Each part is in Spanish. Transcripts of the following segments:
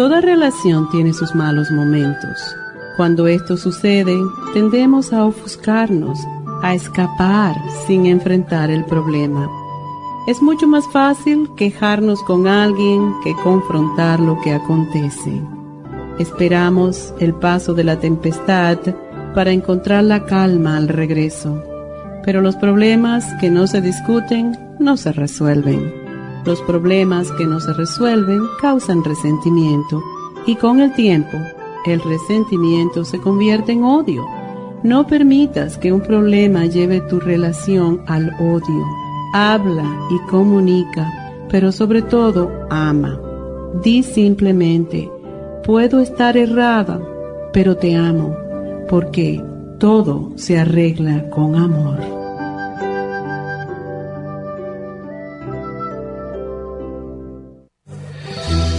Toda relación tiene sus malos momentos. Cuando esto sucede, tendemos a ofuscarnos, a escapar sin enfrentar el problema. Es mucho más fácil quejarnos con alguien que confrontar lo que acontece. Esperamos el paso de la tempestad para encontrar la calma al regreso. Pero los problemas que no se discuten no se resuelven. Los problemas que no se resuelven causan resentimiento y con el tiempo el resentimiento se convierte en odio. No permitas que un problema lleve tu relación al odio. Habla y comunica, pero sobre todo ama. Di simplemente, puedo estar errada, pero te amo, porque todo se arregla con amor.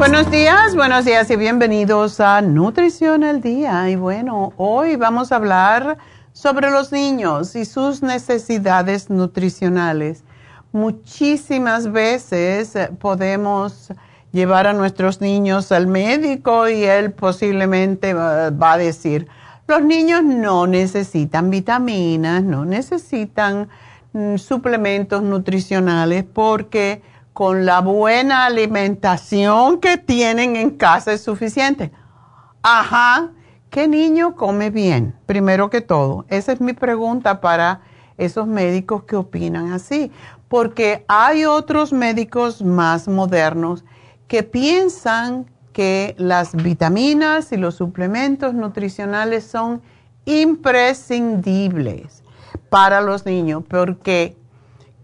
Buenos días, buenos días y bienvenidos a Nutrición al Día. Y bueno, hoy vamos a hablar sobre los niños y sus necesidades nutricionales. Muchísimas veces podemos llevar a nuestros niños al médico y él posiblemente va a decir, los niños no necesitan vitaminas, no necesitan mm, suplementos nutricionales porque con la buena alimentación que tienen en casa es suficiente. Ajá, ¿qué niño come bien? Primero que todo, esa es mi pregunta para esos médicos que opinan así, porque hay otros médicos más modernos que piensan que las vitaminas y los suplementos nutricionales son imprescindibles para los niños, porque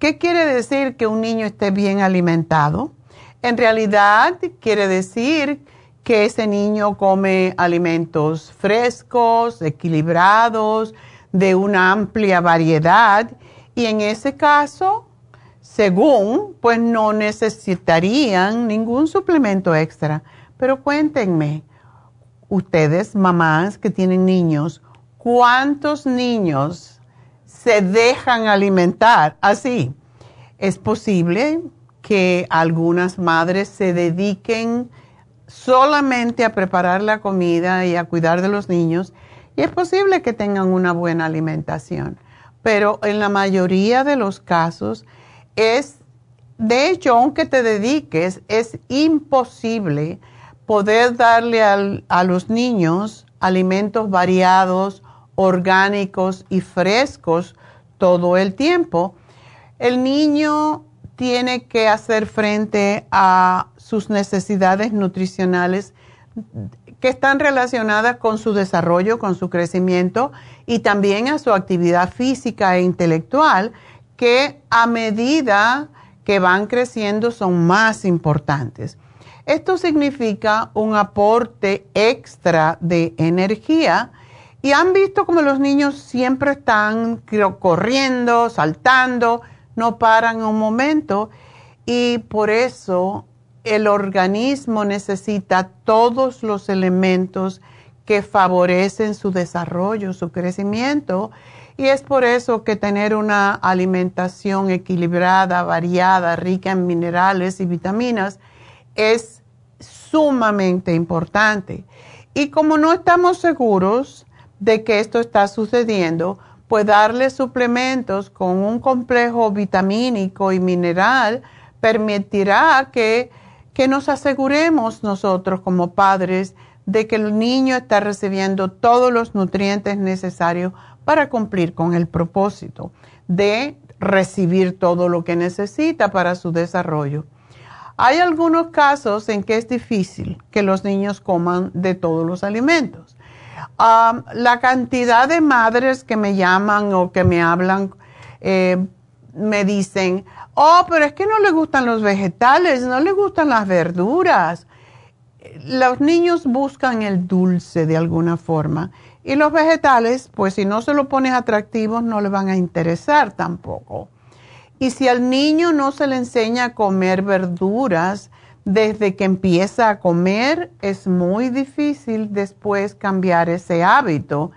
¿Qué quiere decir que un niño esté bien alimentado? En realidad quiere decir que ese niño come alimentos frescos, equilibrados, de una amplia variedad y en ese caso, según, pues no necesitarían ningún suplemento extra. Pero cuéntenme, ustedes, mamás que tienen niños, ¿cuántos niños se dejan alimentar así. Es posible que algunas madres se dediquen solamente a preparar la comida y a cuidar de los niños y es posible que tengan una buena alimentación, pero en la mayoría de los casos es, de hecho, aunque te dediques, es imposible poder darle a los niños alimentos variados orgánicos y frescos todo el tiempo. El niño tiene que hacer frente a sus necesidades nutricionales que están relacionadas con su desarrollo, con su crecimiento y también a su actividad física e intelectual, que a medida que van creciendo son más importantes. Esto significa un aporte extra de energía y han visto como los niños siempre están corriendo, saltando, no paran un momento y por eso el organismo necesita todos los elementos que favorecen su desarrollo, su crecimiento. Y es por eso que tener una alimentación equilibrada, variada, rica en minerales y vitaminas es sumamente importante. Y como no estamos seguros de que esto está sucediendo, pues darle suplementos con un complejo vitamínico y mineral permitirá que, que nos aseguremos nosotros como padres de que el niño está recibiendo todos los nutrientes necesarios para cumplir con el propósito de recibir todo lo que necesita para su desarrollo. Hay algunos casos en que es difícil que los niños coman de todos los alimentos. La cantidad de madres que me llaman o que me hablan eh, me dicen, oh, pero es que no le gustan los vegetales, no le gustan las verduras. Los niños buscan el dulce de alguna forma y los vegetales, pues si no se lo pones atractivos, no le van a interesar tampoco. Y si al niño no se le enseña a comer verduras desde que empieza a comer, es muy difícil después cambiar ese hábito.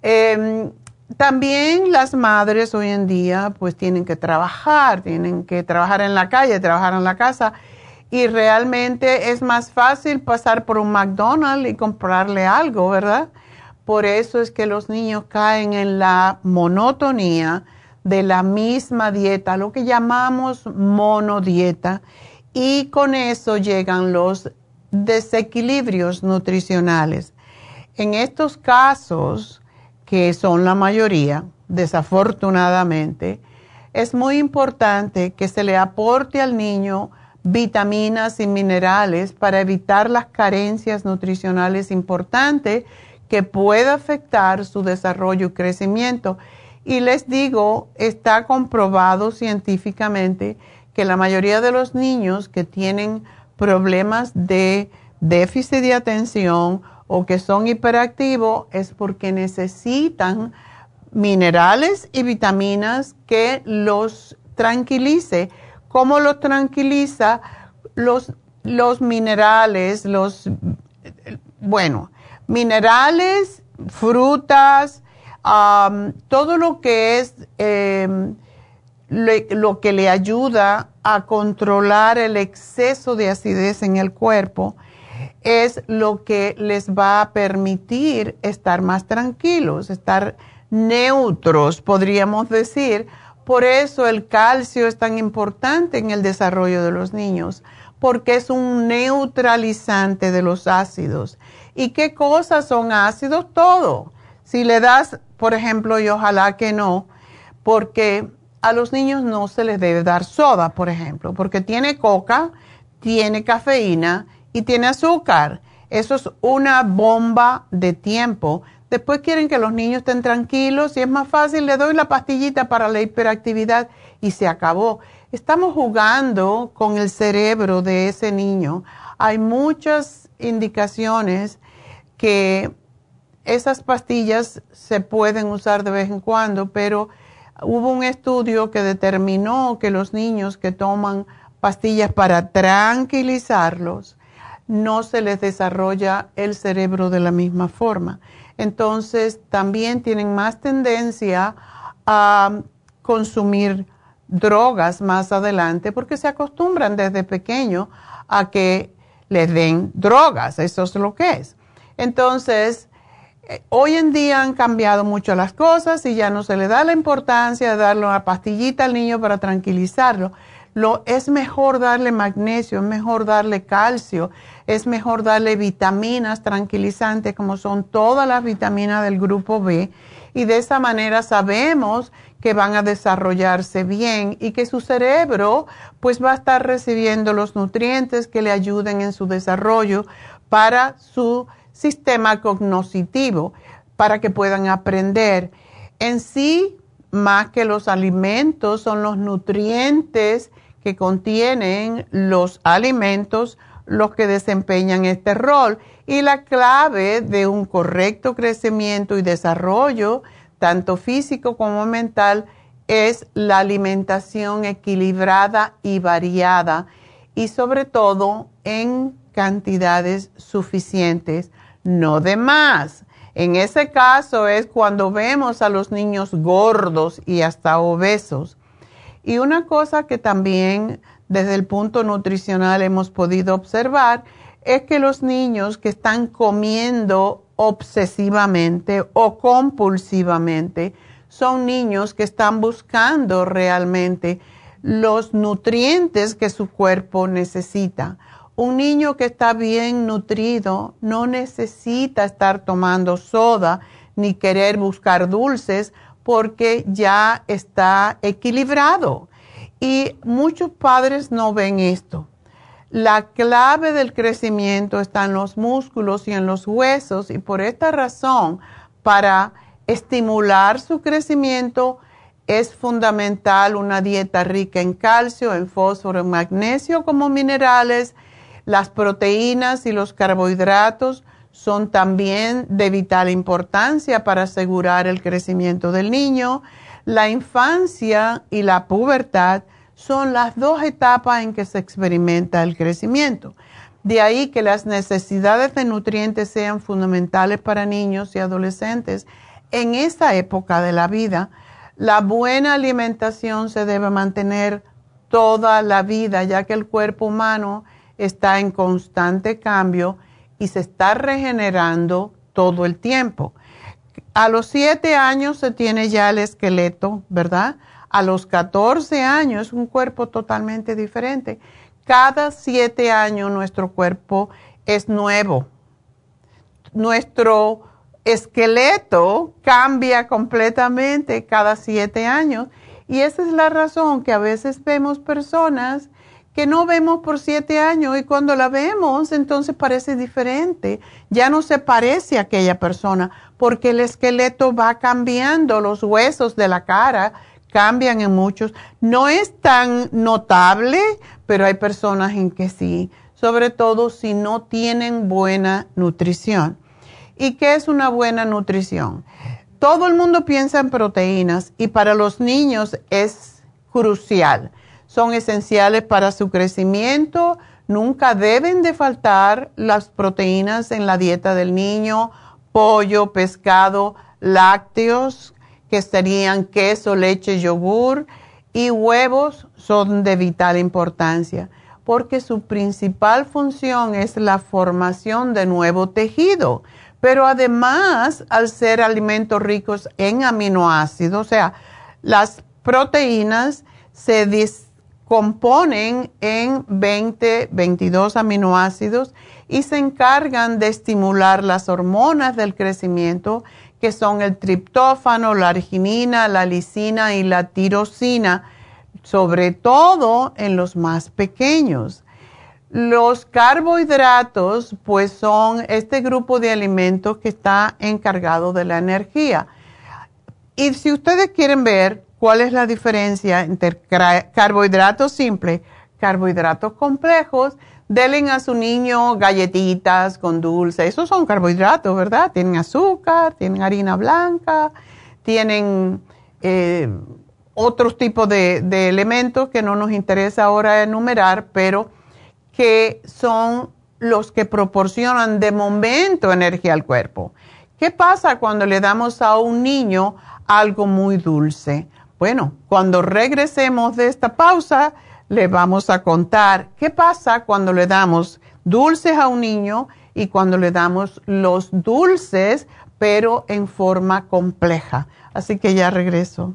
Em, también las madres hoy en día pues tienen que trabajar, tienen que trabajar en la calle, trabajar en la casa y realmente es más fácil pasar por un McDonald's y comprarle algo, ¿verdad? Por eso es que los niños caen en la monotonía de la misma dieta, lo que llamamos monodieta, y con eso llegan los desequilibrios nutricionales. En estos casos, que son la mayoría, desafortunadamente, es muy importante que se le aporte al niño vitaminas y minerales para evitar las carencias nutricionales importantes que puede afectar su desarrollo y crecimiento. Y les digo, está comprobado científicamente que la mayoría de los niños que tienen problemas de déficit de atención o que son hiperactivos es porque necesitan minerales y vitaminas que los tranquilice. ¿Cómo los tranquiliza? Los, los minerales, los, bueno, minerales, frutas, todo lo que es lo que le ayuda a controlar el exceso de acidez en el cuerpo es lo que les va a permitir estar más tranquilos, estar neutros, podríamos decir. Por eso el calcio es tan importante en el desarrollo de los niños, porque es un neutralizante de los ácidos. ¿Y qué cosas son ácidos? Todo. Si le das, por ejemplo, y ojalá que no, porque a los niños no se les debe dar soda, por ejemplo, porque tiene coca, tiene cafeína y tiene azúcar. Eso es una bomba de tiempo. Después quieren que los niños estén tranquilos y es más fácil, le doy la pastillita para la hiperactividad y se acabó. Estamos jugando con el cerebro de ese niño. Hay muchas indicaciones que esas pastillas se pueden usar de vez en cuando, pero hubo un estudio que determinó que los niños que toman pastillas para tranquilizarlos, no se les desarrolla el cerebro de la misma forma. Entonces, también tienen más tendencia a consumir drogas más adelante porque se acostumbran desde pequeño a que les den drogas, eso es lo que es. Entonces, hoy en día han cambiado mucho las cosas y ya no se le da la importancia de darle una pastillita al niño para tranquilizarlo. Lo, es mejor darle magnesio, es mejor darle calcio, es mejor darle vitaminas tranquilizantes como son todas las vitaminas del grupo B y de esa manera sabemos que van a desarrollarse bien y que su cerebro pues va a estar recibiendo los nutrientes que le ayuden en su desarrollo para su sistema cognitivo, para que puedan aprender. En sí, más que los alimentos, son los nutrientes que contienen los alimentos los que desempeñan este rol. Y la clave de un correcto crecimiento y desarrollo tanto físico como mental, es la alimentación equilibrada y variada y sobre todo en cantidades suficientes, no de más. En ese caso es cuando vemos a los niños gordos y hasta obesos. Y una cosa que también desde el punto nutricional hemos podido observar es que los niños que están comiendo obsesivamente o compulsivamente son niños que están buscando realmente los nutrientes que su cuerpo necesita. Un niño que está bien nutrido no necesita estar tomando soda ni querer buscar dulces porque ya está equilibrado. Y muchos padres no ven esto. La clave del crecimiento está en los músculos y en los huesos y por esta razón, para estimular su crecimiento es fundamental una dieta rica en calcio, en fósforo, en magnesio como minerales. Las proteínas y los carbohidratos son también de vital importancia para asegurar el crecimiento del niño. La infancia y la pubertad son las dos etapas en que se experimenta el crecimiento. De ahí que las necesidades de nutrientes sean fundamentales para niños y adolescentes en esa época de la vida. La buena alimentación se debe mantener toda la vida, ya que el cuerpo humano está en constante cambio y se está regenerando todo el tiempo. A los siete años se tiene ya el esqueleto, ¿verdad? a los 14 años es un cuerpo totalmente diferente. Cada siete años nuestro cuerpo es nuevo. Nuestro esqueleto cambia completamente cada siete años y esa es la razón que a veces vemos personas que no vemos por siete años y cuando la vemos entonces parece diferente. Ya no se parece a aquella persona porque el esqueleto va cambiando, los huesos de la cara cambian en muchos. No es tan notable, pero hay personas en que sí, sobre todo si no tienen buena nutrición. ¿Y qué es una buena nutrición? Todo el mundo piensa en proteínas y para los niños es crucial. Son esenciales para su crecimiento. Nunca deben de faltar las proteínas en la dieta del niño, pollo, pescado, lácteos, que serían queso, leche, yogur y huevos son de vital importancia porque su principal función es la formación de nuevo tejido. Pero además, al ser alimentos ricos en aminoácidos, o sea, las proteínas se descomponen en 20, 22 aminoácidos y se encargan de estimular las hormonas del crecimiento que son el triptófano, la arginina, la lisina y la tirosina, sobre todo en los más pequeños. Los carbohidratos, pues son este grupo de alimentos que está encargado de la energía. Y si ustedes quieren ver cuál es la diferencia entre carbohidratos simples, carbohidratos complejos, denle a su niño galletitas con dulce. Esos son carbohidratos, ¿verdad? Tienen azúcar, tienen harina blanca, tienen eh, otros tipos de, elementos que no nos interesa ahora enumerar, pero que son los que proporcionan de momento energía al cuerpo. ¿Qué pasa cuando le damos a un niño algo muy dulce? Bueno, cuando regresemos de esta pausa, le vamos a contar qué pasa cuando le damos dulces a un niño y cuando le damos los dulces, pero en forma compleja. Así que ya regreso.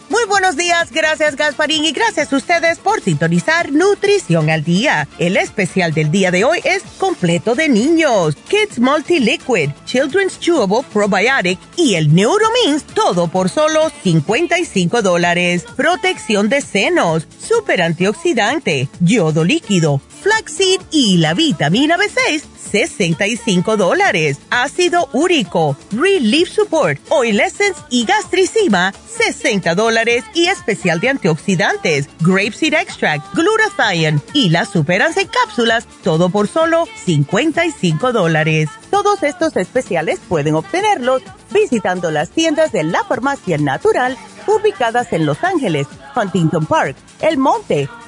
Muy buenos días, gracias Gasparín y gracias a ustedes por sintonizar Nutrición al Día. El especial del día de hoy es completo de niños, Kids Multi Liquid, Children's Chewable Probiotic y el Neuromins, todo por solo 55 dólares. Protección de senos, super antioxidante, yodo líquido, flaxseed y la vitamina B6 65 dólares. Ácido úrico, Relief Support, Oil Essence y Gastricima, 60 dólares. Y especial de antioxidantes, Grapeseed Extract, Glutathione y las superas en cápsulas, todo por solo 55 dólares. Todos estos especiales pueden obtenerlos visitando las tiendas de la farmacia natural ubicadas en Los Ángeles, Huntington Park, El Monte,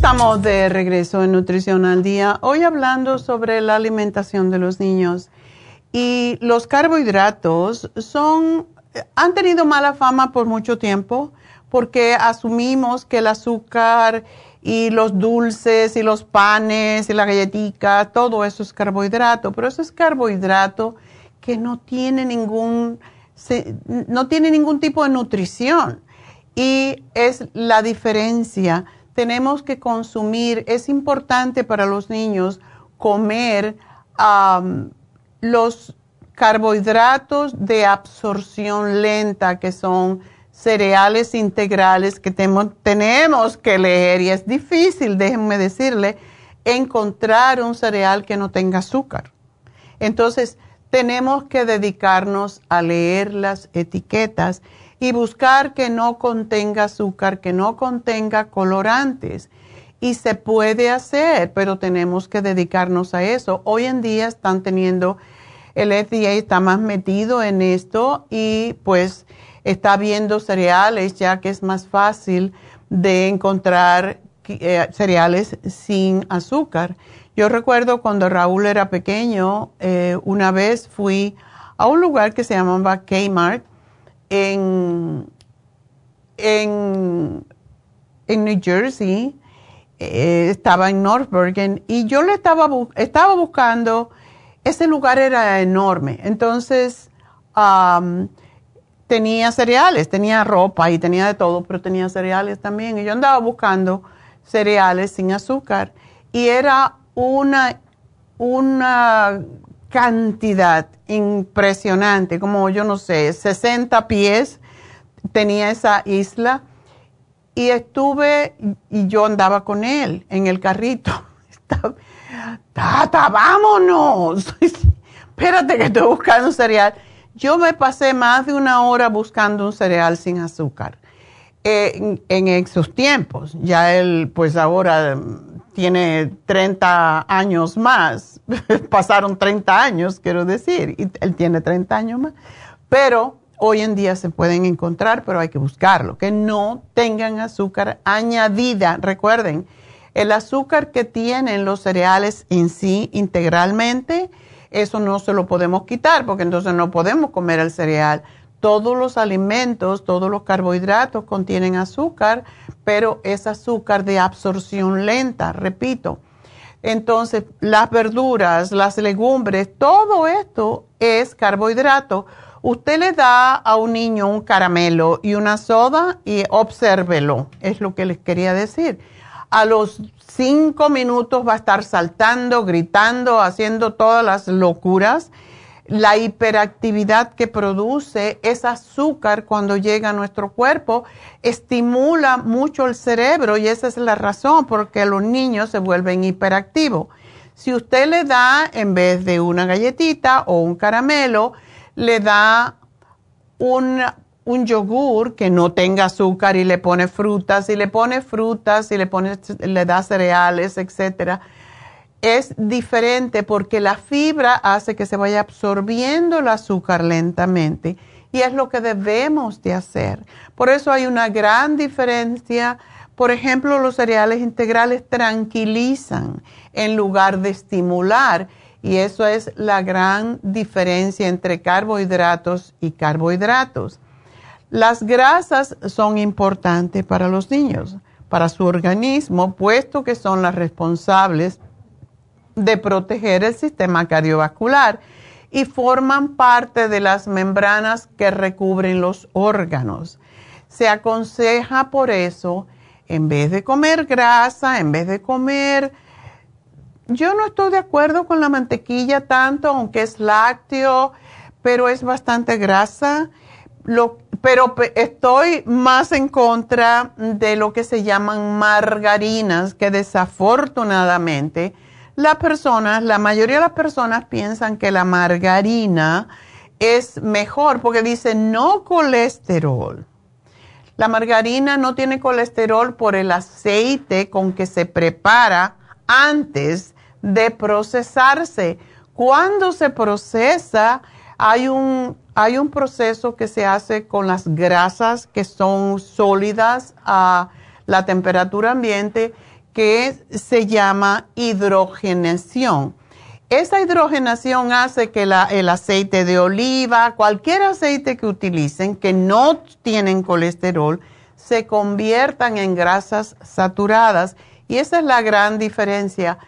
Estamos de regreso en Nutrición al Día, hoy hablando sobre la alimentación de los niños. Y los carbohidratos son, han tenido mala fama por mucho tiempo porque asumimos que el azúcar y los dulces y los panes y la galletica, todo eso es carbohidrato, pero eso es carbohidrato que no tiene ningún, no tiene ningún tipo de nutrición. Y es la diferencia tenemos que consumir, es importante para los niños comer los carbohidratos de absorción lenta, que son cereales integrales que tenemos que leer y es difícil, déjenme decirle, encontrar un cereal que no tenga azúcar. Entonces, tenemos que dedicarnos a leer las etiquetas y buscar que no contenga azúcar, que no contenga colorantes. Y se puede hacer, pero tenemos que dedicarnos a eso. Hoy en día están teniendo, el FDA está más metido en esto y pues está viendo cereales ya que es más fácil de encontrar eh, cereales sin azúcar. Yo recuerdo cuando Raúl era pequeño, eh, una vez fui a un lugar que se llamaba Kmart en, en, New Jersey, eh, estaba en North Bergen, y yo le estaba, estaba buscando, ese lugar era enorme, entonces tenía cereales, tenía ropa y tenía de todo, pero tenía cereales también, y yo andaba buscando cereales sin azúcar, y era una, una cantidad impresionante, como yo no sé, 60 pies tenía esa isla y estuve y yo andaba con él en el carrito. Tata, vámonos. Espérate que estoy buscando un cereal. Yo me pasé más de una hora buscando un cereal sin azúcar. Eh, en, esos tiempos, ya él pues ahora tiene 30 años más, pasaron 30 años, quiero decir, y él tiene 30 años más, pero hoy en día se pueden encontrar, pero hay que buscarlo, que no tengan azúcar añadida. Recuerden, el azúcar que tienen los cereales en sí integralmente, eso no se lo podemos quitar porque entonces no podemos comer el cereal. Todos los alimentos, todos los carbohidratos contienen azúcar, pero es azúcar de absorción lenta, repito. Entonces, las verduras, las legumbres, todo esto es carbohidrato Usted le da a un niño un caramelo y una soda y obsérvelo, es lo que les quería decir. A los cinco minutos va a estar saltando, gritando, haciendo todas las locuras. La hiperactividad que produce ese azúcar cuando llega a nuestro cuerpo estimula mucho el cerebro y esa es la razón por qué los niños se vuelven hiperactivos. Si usted le da en vez de una galletita o un caramelo, le da un, yogur que no tenga azúcar y le pone frutas, y le pone frutas y le, pone, le da cereales, etcétera, es diferente porque la fibra hace que se vaya absorbiendo el azúcar lentamente y es lo que debemos de hacer. Por eso hay una gran diferencia. Por ejemplo, los cereales integrales tranquilizan en lugar de estimular y eso es la gran diferencia entre carbohidratos y carbohidratos. Las grasas son importantes para los niños, para su organismo, puesto que son las responsables de proteger el sistema cardiovascular y forman parte de las membranas que recubren los órganos. Se aconseja por eso, en vez de comer grasa, en vez de comer yo no estoy de acuerdo con la mantequilla tanto, aunque es lácteo, pero es bastante grasa. pero estoy más en contra de lo que se llaman margarinas, que desafortunadamente las personas, la mayoría de las personas piensan que la margarina es mejor porque dice no colesterol. La margarina no tiene colesterol por el aceite con que se prepara antes de procesarse. Cuando se procesa, hay un, hay un proceso que se hace con las grasas que son sólidas a la temperatura ambiente que se llama hidrogenación. Esa hidrogenación hace que el aceite de oliva, cualquier aceite que utilicen que no tienen colesterol, se conviertan en grasas saturadas. Y esa es la gran diferencia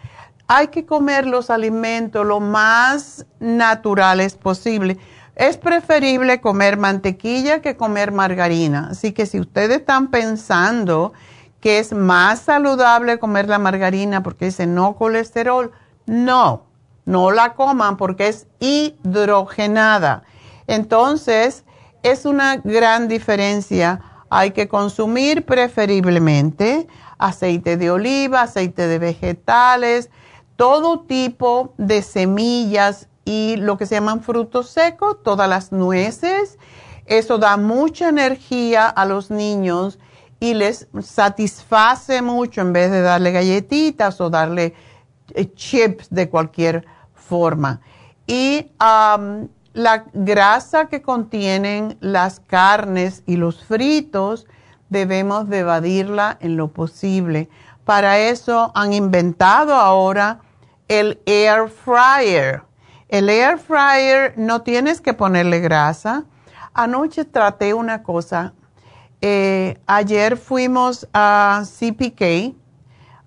hay que comer los alimentos lo más naturales posible. Es preferible comer mantequilla que comer margarina. Así que si ustedes están pensando que es más saludable comer la margarina porque dice no colesterol, no, no la coman porque es hidrogenada. Entonces, es una gran diferencia. Hay que consumir preferiblemente aceite de oliva, aceite de vegetales, todo tipo de semillas y lo que se llaman frutos secos, todas las nueces. Eso da mucha energía a los niños y les satisface mucho en vez de darle galletitas o darle eh, chips de cualquier forma. Y la grasa que contienen las carnes y los fritos debemos de evadirla en lo posible. Para eso han inventado ahora el air fryer. El air fryer no tienes que ponerle grasa. Anoche traté una cosa. Eh, ayer fuimos a CPK,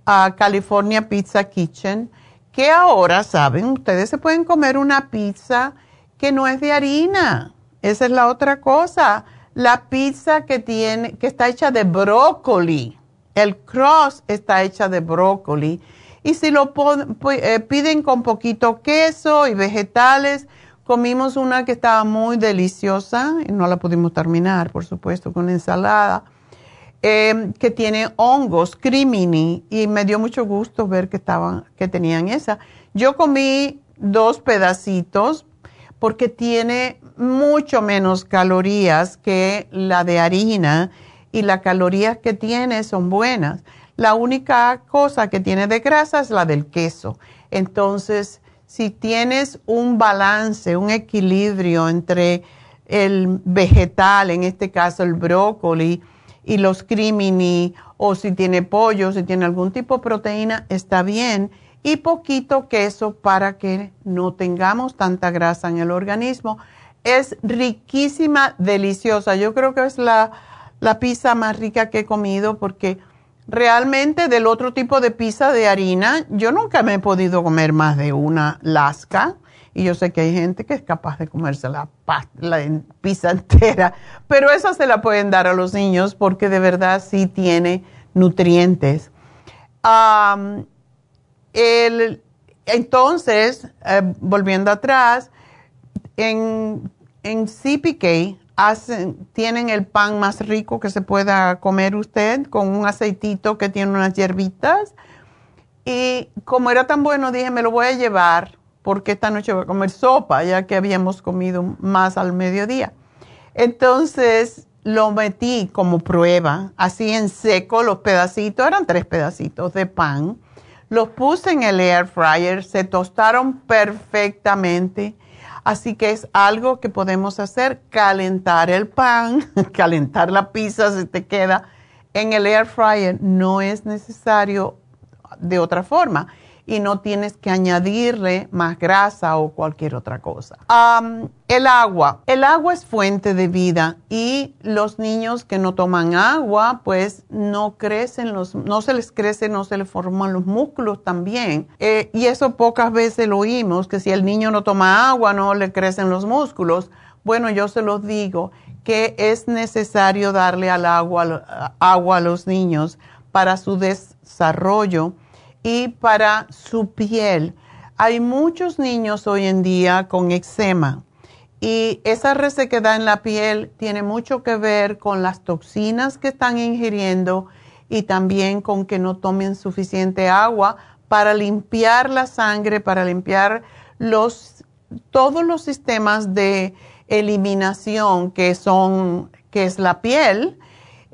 a California Pizza Kitchen, que ahora, saben, ustedes se pueden comer una pizza que no es de harina. Esa es la otra cosa. La pizza que tiene, que está hecha de brócoli. El cross está hecha de brócoli y si lo eh, piden con poquito queso y vegetales, comimos una que estaba muy deliciosa y no la pudimos terminar, por supuesto, con ensalada. em, que tiene hongos, crimini, y me dio mucho gusto ver que, estaban, que tenían esa. Yo comí dos pedacitos porque tiene mucho menos calorías que la de harina y las calorías que tiene son buenas. La única cosa que tiene de grasa es la del queso. Entonces, si tienes un balance, un equilibrio entre el vegetal, en este caso el brócoli, y los crimini, o si tiene pollo, si tiene algún tipo de proteína, está bien. Y poquito queso para que no tengamos tanta grasa en el organismo. Es riquísima, deliciosa. Yo creo que es la, la pizza más rica que he comido porque realmente del otro tipo de pizza de harina, yo nunca me he podido comer más de una lasca. Y yo sé que hay gente que es capaz de comerse la, pizza entera, pero esa se la pueden dar a los niños porque de verdad sí tiene nutrientes. entonces, eh, volviendo atrás, en, en CPK hacen, tienen el pan más rico que se pueda comer usted con un aceitito que tiene unas hierbitas. Y como era tan bueno, dije, me lo voy a llevar porque esta noche voy a comer sopa, ya que habíamos comido más al mediodía. Entonces lo metí como prueba, así en seco, los pedacitos, eran tres pedacitos de pan. Los puse en el air fryer, se tostaron perfectamente Así que es algo que podemos hacer, calentar el pan, calentar la pizza si te queda en el air fryer. No es necesario de otra forma y no tienes que añadirle más grasa o cualquier otra cosa. el agua. El agua es fuente de vida y los niños que no toman agua, pues no crecen, los, no se les crece, no se les forman los músculos también. Eh, y eso pocas veces lo oímos, que si el niño no toma agua, no le crecen los músculos. Bueno, yo se los digo que es necesario darle al agua, agua a los niños para su desarrollo y para su piel. Hay muchos niños hoy en día con eczema y esa resequedad en la piel tiene mucho que ver con las toxinas que están ingiriendo y también con que no tomen suficiente agua para limpiar la sangre, para limpiar los todos los sistemas de eliminación que son que es la piel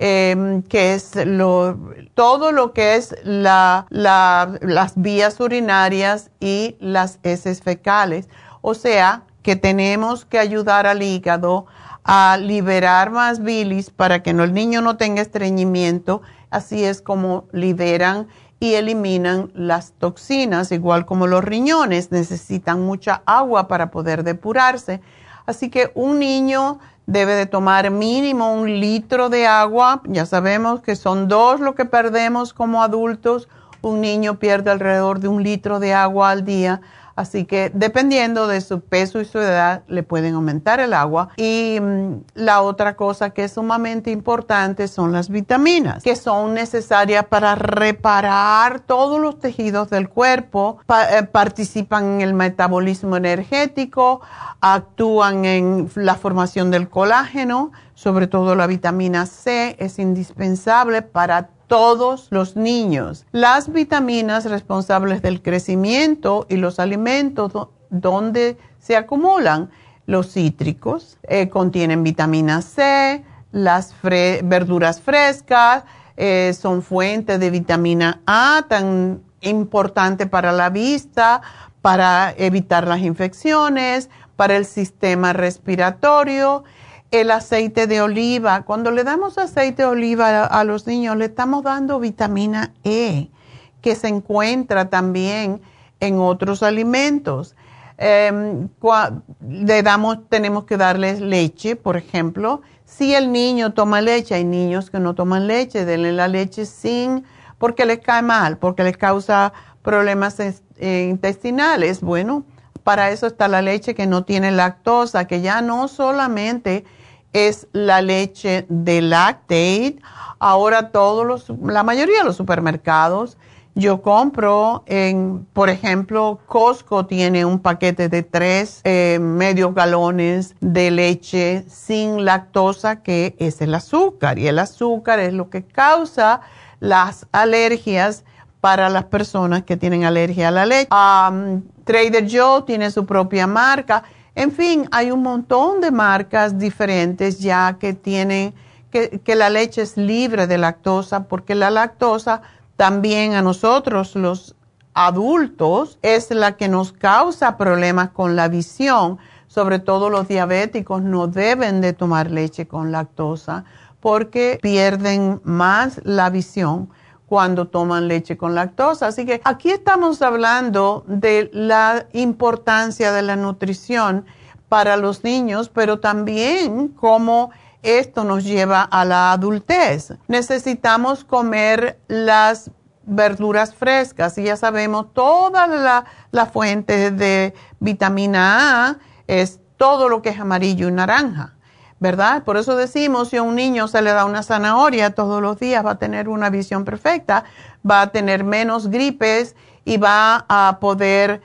Em, que es lo, todo lo que es la, las vías urinarias y las heces fecales. O sea, que tenemos que ayudar al hígado a liberar más bilis para que no, el niño no tenga estreñimiento. Así es como liberan y eliminan las toxinas, igual como los riñones necesitan mucha agua para poder depurarse. Así que un niño debe de tomar mínimo un litro de agua. Ya sabemos que son dos lo que perdemos como adultos. Un niño pierde alrededor de un litro de agua al día. Así que dependiendo de su peso y su edad, le pueden aumentar el agua. Y mm, la otra cosa que es sumamente importante son las vitaminas, que son necesarias para reparar todos los tejidos del cuerpo, eh, participan en el metabolismo energético, actúan en la formación del colágeno, sobre todo la vitamina C es indispensable para todos los niños. Las vitaminas responsables del crecimiento y los alimentos donde se acumulan, los cítricos, eh, contienen vitamina C, las verduras frescas, eh, son fuente de vitamina A tan importante para la vista, para evitar las infecciones, para el sistema respiratorio el aceite de oliva. Cuando le damos aceite de oliva a, los niños, le estamos dando vitamina E, que se encuentra también en otros alimentos. Em, le damos, tenemos que darles leche, por ejemplo. Si el niño toma leche, hay niños que no toman leche, denle la leche sin, porque les cae mal, porque les causa problemas eh, intestinales. Bueno, para eso está la leche que no tiene lactosa, que ya no solamente es la leche de Lactate. Ahora todos los, la mayoría de los supermercados Yo compro en, por ejemplo, Costco tiene un paquete de tres eh, medios galones de leche sin lactosa, que es el azúcar. Y el azúcar es lo que causa las alergias para las personas que tienen alergia a la leche. Trader Joe tiene su propia marca. En fin, hay un montón de marcas diferentes ya que tienen que, la leche es libre de lactosa porque la lactosa también a nosotros los adultos es la que nos causa problemas con la visión. Sobre todo los diabéticos no deben de tomar leche con lactosa porque pierden más la visión cuando toman leche con lactosa. Así que aquí estamos hablando de la importancia de la nutrición para los niños, pero también cómo esto nos lleva a la adultez. Necesitamos comer las verduras frescas y ya sabemos, toda la, la fuente de vitamina A es todo lo que es amarillo y naranja, ¿verdad? Por eso decimos, si a un niño se le da una zanahoria todos los días, va a tener una visión perfecta, va a tener menos gripes y va a poder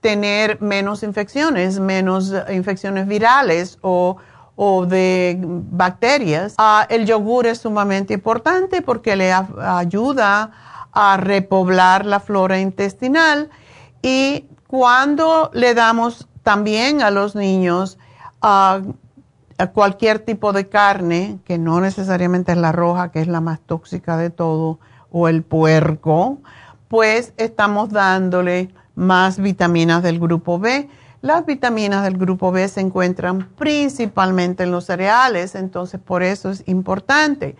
tener menos infecciones, menos infecciones virales o o de bacterias. Ah, el yogur es sumamente importante porque le ayuda a repoblar la flora intestinal y cuando le damos también a los niños ah, cualquier tipo de carne, que no necesariamente es la roja, que es la más tóxica de todo, o el puerco, pues estamos dándole más vitaminas del grupo B las vitaminas del grupo B se encuentran principalmente en los cereales, entonces por eso es importante.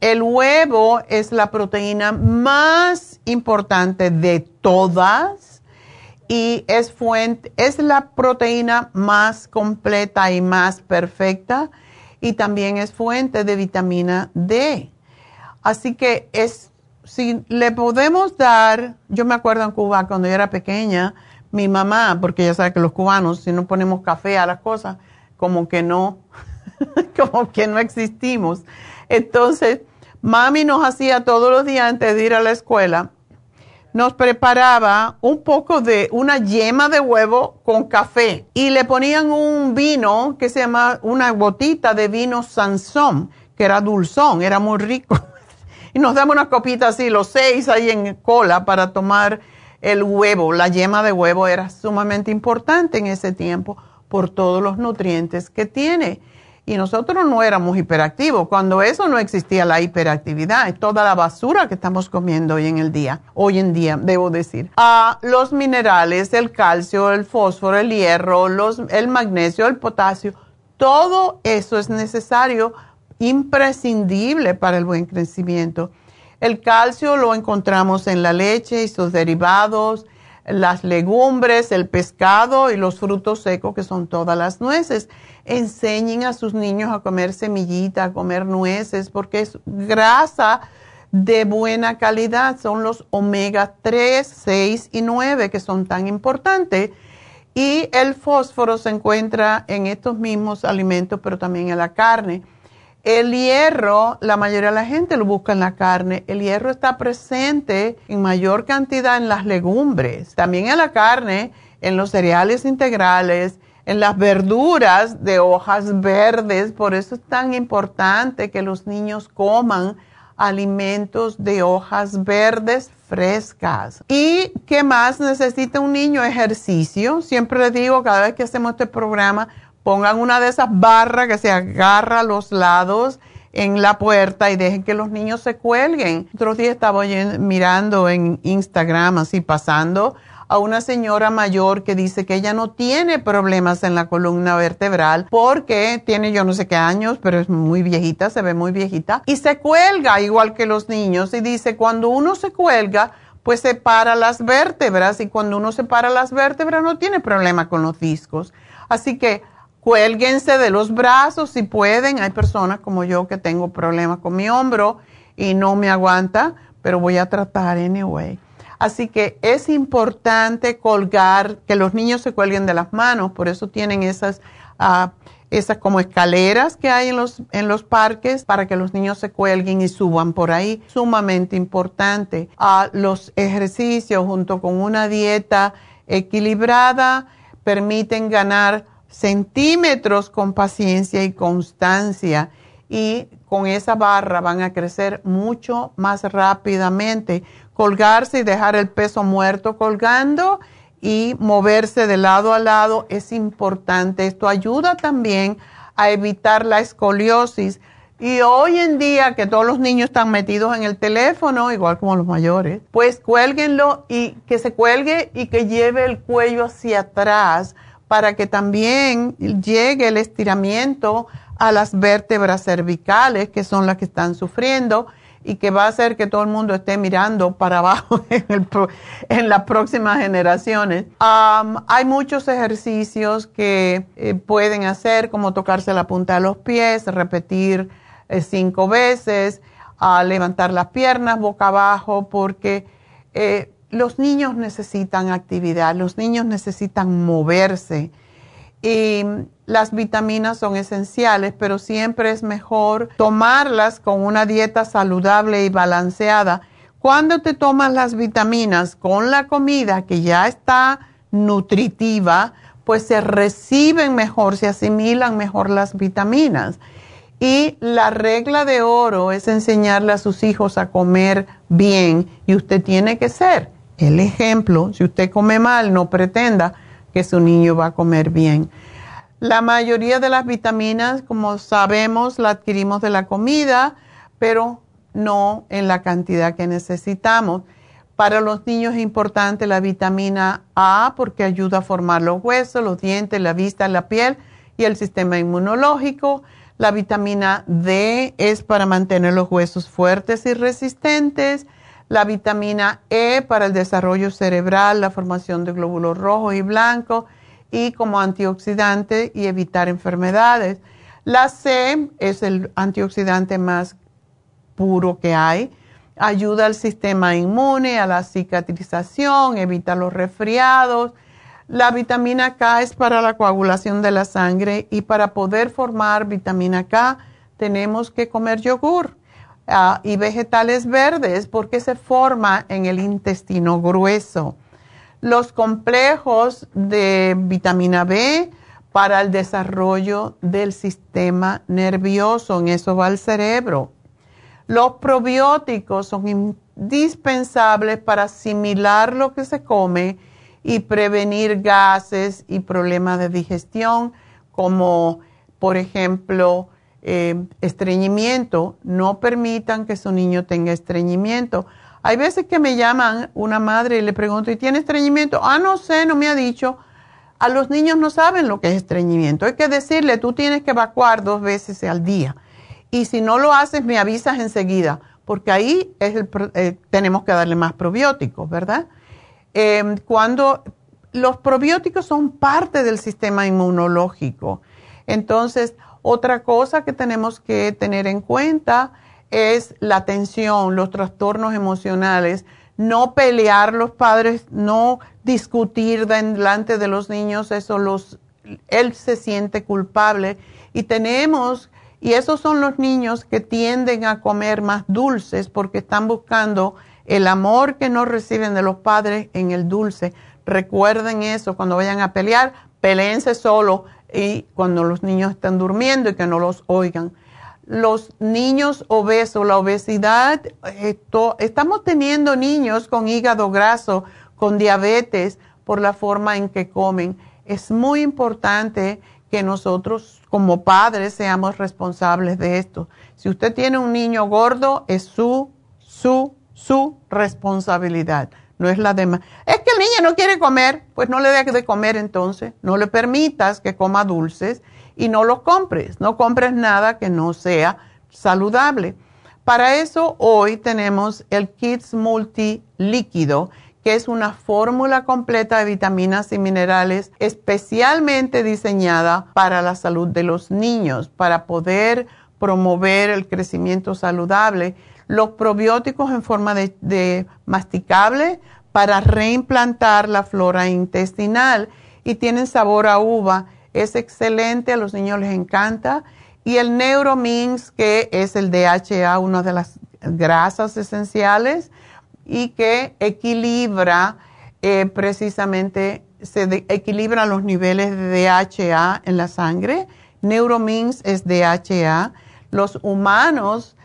el huevo es la proteína más importante de todas y es, fuente, es la proteína más completa y más perfecta y también es fuente de vitamina D. Así que es, si le podemos dar, yo me acuerdo en Cuba cuando yo era pequeña, mi mamá, porque ya sabe que los cubanos, si no ponemos café a las cosas, como que no, como que no existimos. Entonces, mami nos hacía todos los días antes de ir a la escuela, nos preparaba un poco de una yema de huevo con café y le ponían un vino que se llama una gotita de vino Sansón, que era dulzón, era muy rico. y nos damos una copita así, los seis ahí en cola para tomar el huevo, la yema de huevo era sumamente importante en ese tiempo por todos los nutrientes que tiene. Y nosotros no éramos hiperactivos. Cuando eso no existía la hiperactividad, toda la basura que estamos comiendo hoy en el día, hoy en día, debo decir. Ah, los minerales, el calcio, el fósforo, el hierro, los, el magnesio, el potasio, todo eso es necesario, imprescindible para el buen crecimiento. El calcio lo encontramos en la leche y sus derivados, las legumbres, el pescado y los frutos secos, que son todas las nueces. Enseñen a sus niños a comer semillita, a comer nueces, porque es grasa de buena calidad. Son los omega 3, 6 y 9 que son tan importantes. Y el fósforo se encuentra en estos mismos alimentos, pero también en la carne. El hierro, la mayoría de la gente lo busca en la carne. El hierro está presente en mayor cantidad en las legumbres, también en la carne, en los cereales integrales, en las verduras de hojas verdes. Por eso es tan importante que los niños coman alimentos de hojas verdes frescas. ¿Y qué más necesita un niño? Ejercicio. Siempre le digo cada vez que hacemos este programa, pongan una de esas barras que se agarra a los lados en la puerta y dejen que los niños se cuelguen. Otros días estaba mirando en Instagram, así pasando, a una señora mayor que dice que ella no tiene problemas en la columna vertebral porque tiene yo no sé qué años, pero es muy viejita, se ve muy viejita, y se cuelga igual que los niños y dice, cuando uno se cuelga, pues se para las vértebras y cuando uno se para las vértebras no tiene problema con los discos. Así que Cuélguense de los brazos si pueden. Hay personas como yo que tengo problemas con mi hombro y no me aguanta, pero voy a tratar anyway. Así que es importante colgar, que los niños se cuelguen de las manos, por eso tienen esas, ah, esas como escaleras que hay en los, en los parques para que los niños se cuelguen y suban por ahí. Sumamente importante. a los ejercicios junto con una dieta equilibrada permiten ganar centímetros con paciencia y constancia y con esa barra van a crecer mucho más rápidamente colgarse y dejar el peso muerto colgando y moverse de lado a lado es importante. Esto ayuda también a evitar la escoliosis. Y hoy en día que todos los niños están metidos en el teléfono, igual como los mayores, pues cuélguenlo y que se cuelgue y que lleve el cuello hacia atrás para que también llegue el estiramiento a las vértebras cervicales, que son las que están sufriendo y que va a hacer que todo el mundo esté mirando para abajo en, las próximas generaciones. hay muchos ejercicios que eh, pueden hacer, como tocarse la punta de los pies, repetir eh, cinco veces, levantar las piernas boca abajo, porque eh, los niños necesitan actividad, los niños necesitan moverse. Y las vitaminas son esenciales, pero siempre es mejor tomarlas con una dieta saludable y balanceada. Cuando te tomas las vitaminas con la comida que ya está nutritiva, pues se reciben mejor, se asimilan mejor las vitaminas. Y la regla de oro es enseñarle a sus hijos a comer bien y usted tiene que ser el ejemplo. Si usted come mal, no pretenda que su niño va a comer bien. La mayoría de las vitaminas, como sabemos, la adquirimos de la comida, pero no en la cantidad que necesitamos. Para los niños es importante la vitamina A porque ayuda a formar los huesos, los dientes, la vista, la piel y el sistema inmunológico. La vitamina D es para mantener los huesos fuertes y resistentes. La vitamina E para el desarrollo cerebral, la formación de glóbulos rojos y blancos y como antioxidante y evitar enfermedades. La C es el antioxidante más puro que hay. Ayuda al sistema inmune, a la cicatrización, evita los resfriados. La vitamina K es para la coagulación de la sangre y para poder formar vitamina K tenemos que comer yogur ah, y vegetales verdes porque se forma en el intestino grueso los complejos de vitamina B para el desarrollo del sistema nervioso, en eso va el cerebro. Los probióticos son indispensables para asimilar lo que se come y prevenir gases y problemas de digestión, como por ejemplo eh, estreñimiento. No permitan que su niño tenga estreñimiento hay veces que me llaman una madre y le pregunto, ¿y tiene estreñimiento? Ah, no sé, no me ha dicho. A los niños no saben lo que es estreñimiento. Hay que decirle, tú tienes que evacuar dos veces al día. Y si no lo haces, me avisas enseguida, porque ahí eh, tenemos que darle más probióticos, ¿verdad? Em, cuando los probióticos son parte del sistema inmunológico. Entonces, otra cosa que tenemos que tener en cuenta es la tensión, los trastornos emocionales, no pelear los padres, no discutir delante de los niños, eso los, él se siente culpable y tenemos, y esos son los niños que tienden a comer más dulces porque están buscando el amor que no reciben de los padres en el dulce. Recuerden eso, cuando vayan a pelear, peleense solo y cuando los niños están durmiendo y que no los oigan los niños obesos, la obesidad, estamos teniendo niños con hígado graso, con diabetes, por la forma en que comen. Es muy importante que nosotros como padres seamos responsables de esto. Si usted tiene un niño gordo, es su, su, su responsabilidad. No es la demás. Es que el niño no quiere comer, pues no le dejes de comer entonces. No le permitas que coma dulces y no lo compres. No compres nada que no sea saludable. Para eso hoy tenemos el Kids Multi Líquido, que es una fórmula completa de vitaminas y minerales especialmente diseñada para la salud de los niños, para poder promover el crecimiento saludable. Los probióticos en forma de, masticable para reimplantar la flora intestinal y tienen sabor a uva. Es excelente, a los niños les encanta. Y el Neuromins, que es el DHA, una de las grasas esenciales y que equilibra eh, precisamente, se equilibra los niveles de DHA en la sangre. Neuromins es DHA. Los humanos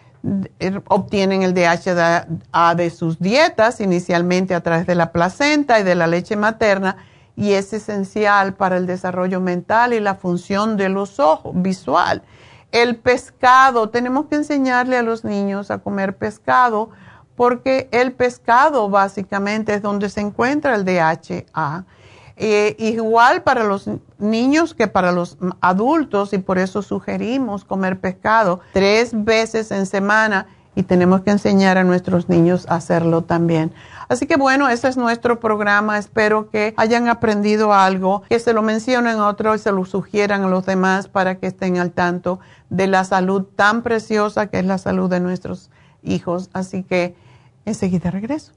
obtienen el DHA de sus dietas, inicialmente a través de la placenta y de la leche materna, y es esencial para el desarrollo mental y la función de los ojos, visual. El pescado, tenemos que enseñarle a los niños a comer pescado porque el pescado básicamente es donde se encuentra el DHA. Eh, igual para los niños que para los adultos y por eso sugerimos comer pescado tres veces en semana y tenemos que enseñar a nuestros niños a hacerlo también. Así que bueno, ese es nuestro programa. Espero que hayan aprendido algo, que se lo mencionen a otros y se lo sugieran a los demás para que estén al tanto de la salud tan preciosa que es la salud de nuestros hijos. Así que enseguida regreso.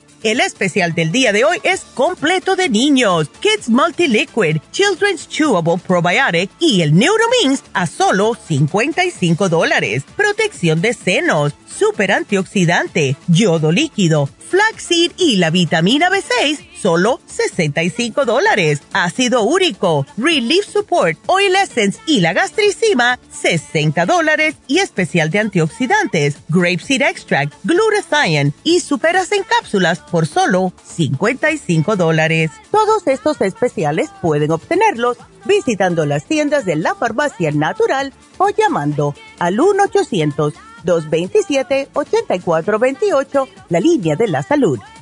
El especial del día de hoy es completo de niños, Kids Multi Liquid, Children's Chewable Probiotic y el Neuromins a solo 55 dólares. Protección de senos, super antioxidante, yodo líquido, flaxseed y la vitamina B6, solo 65 dólares. Ácido úrico, Relief Support, Oil Essence y la gastricima, 60 dólares. Y especial de antioxidantes, Grapeseed Extract, Glutathione y superas en cápsulas por solo 55 dólares. Todos estos especiales pueden obtenerlos visitando las tiendas de la farmacia natural o llamando al 1 800 227-8428, la línea de la salud.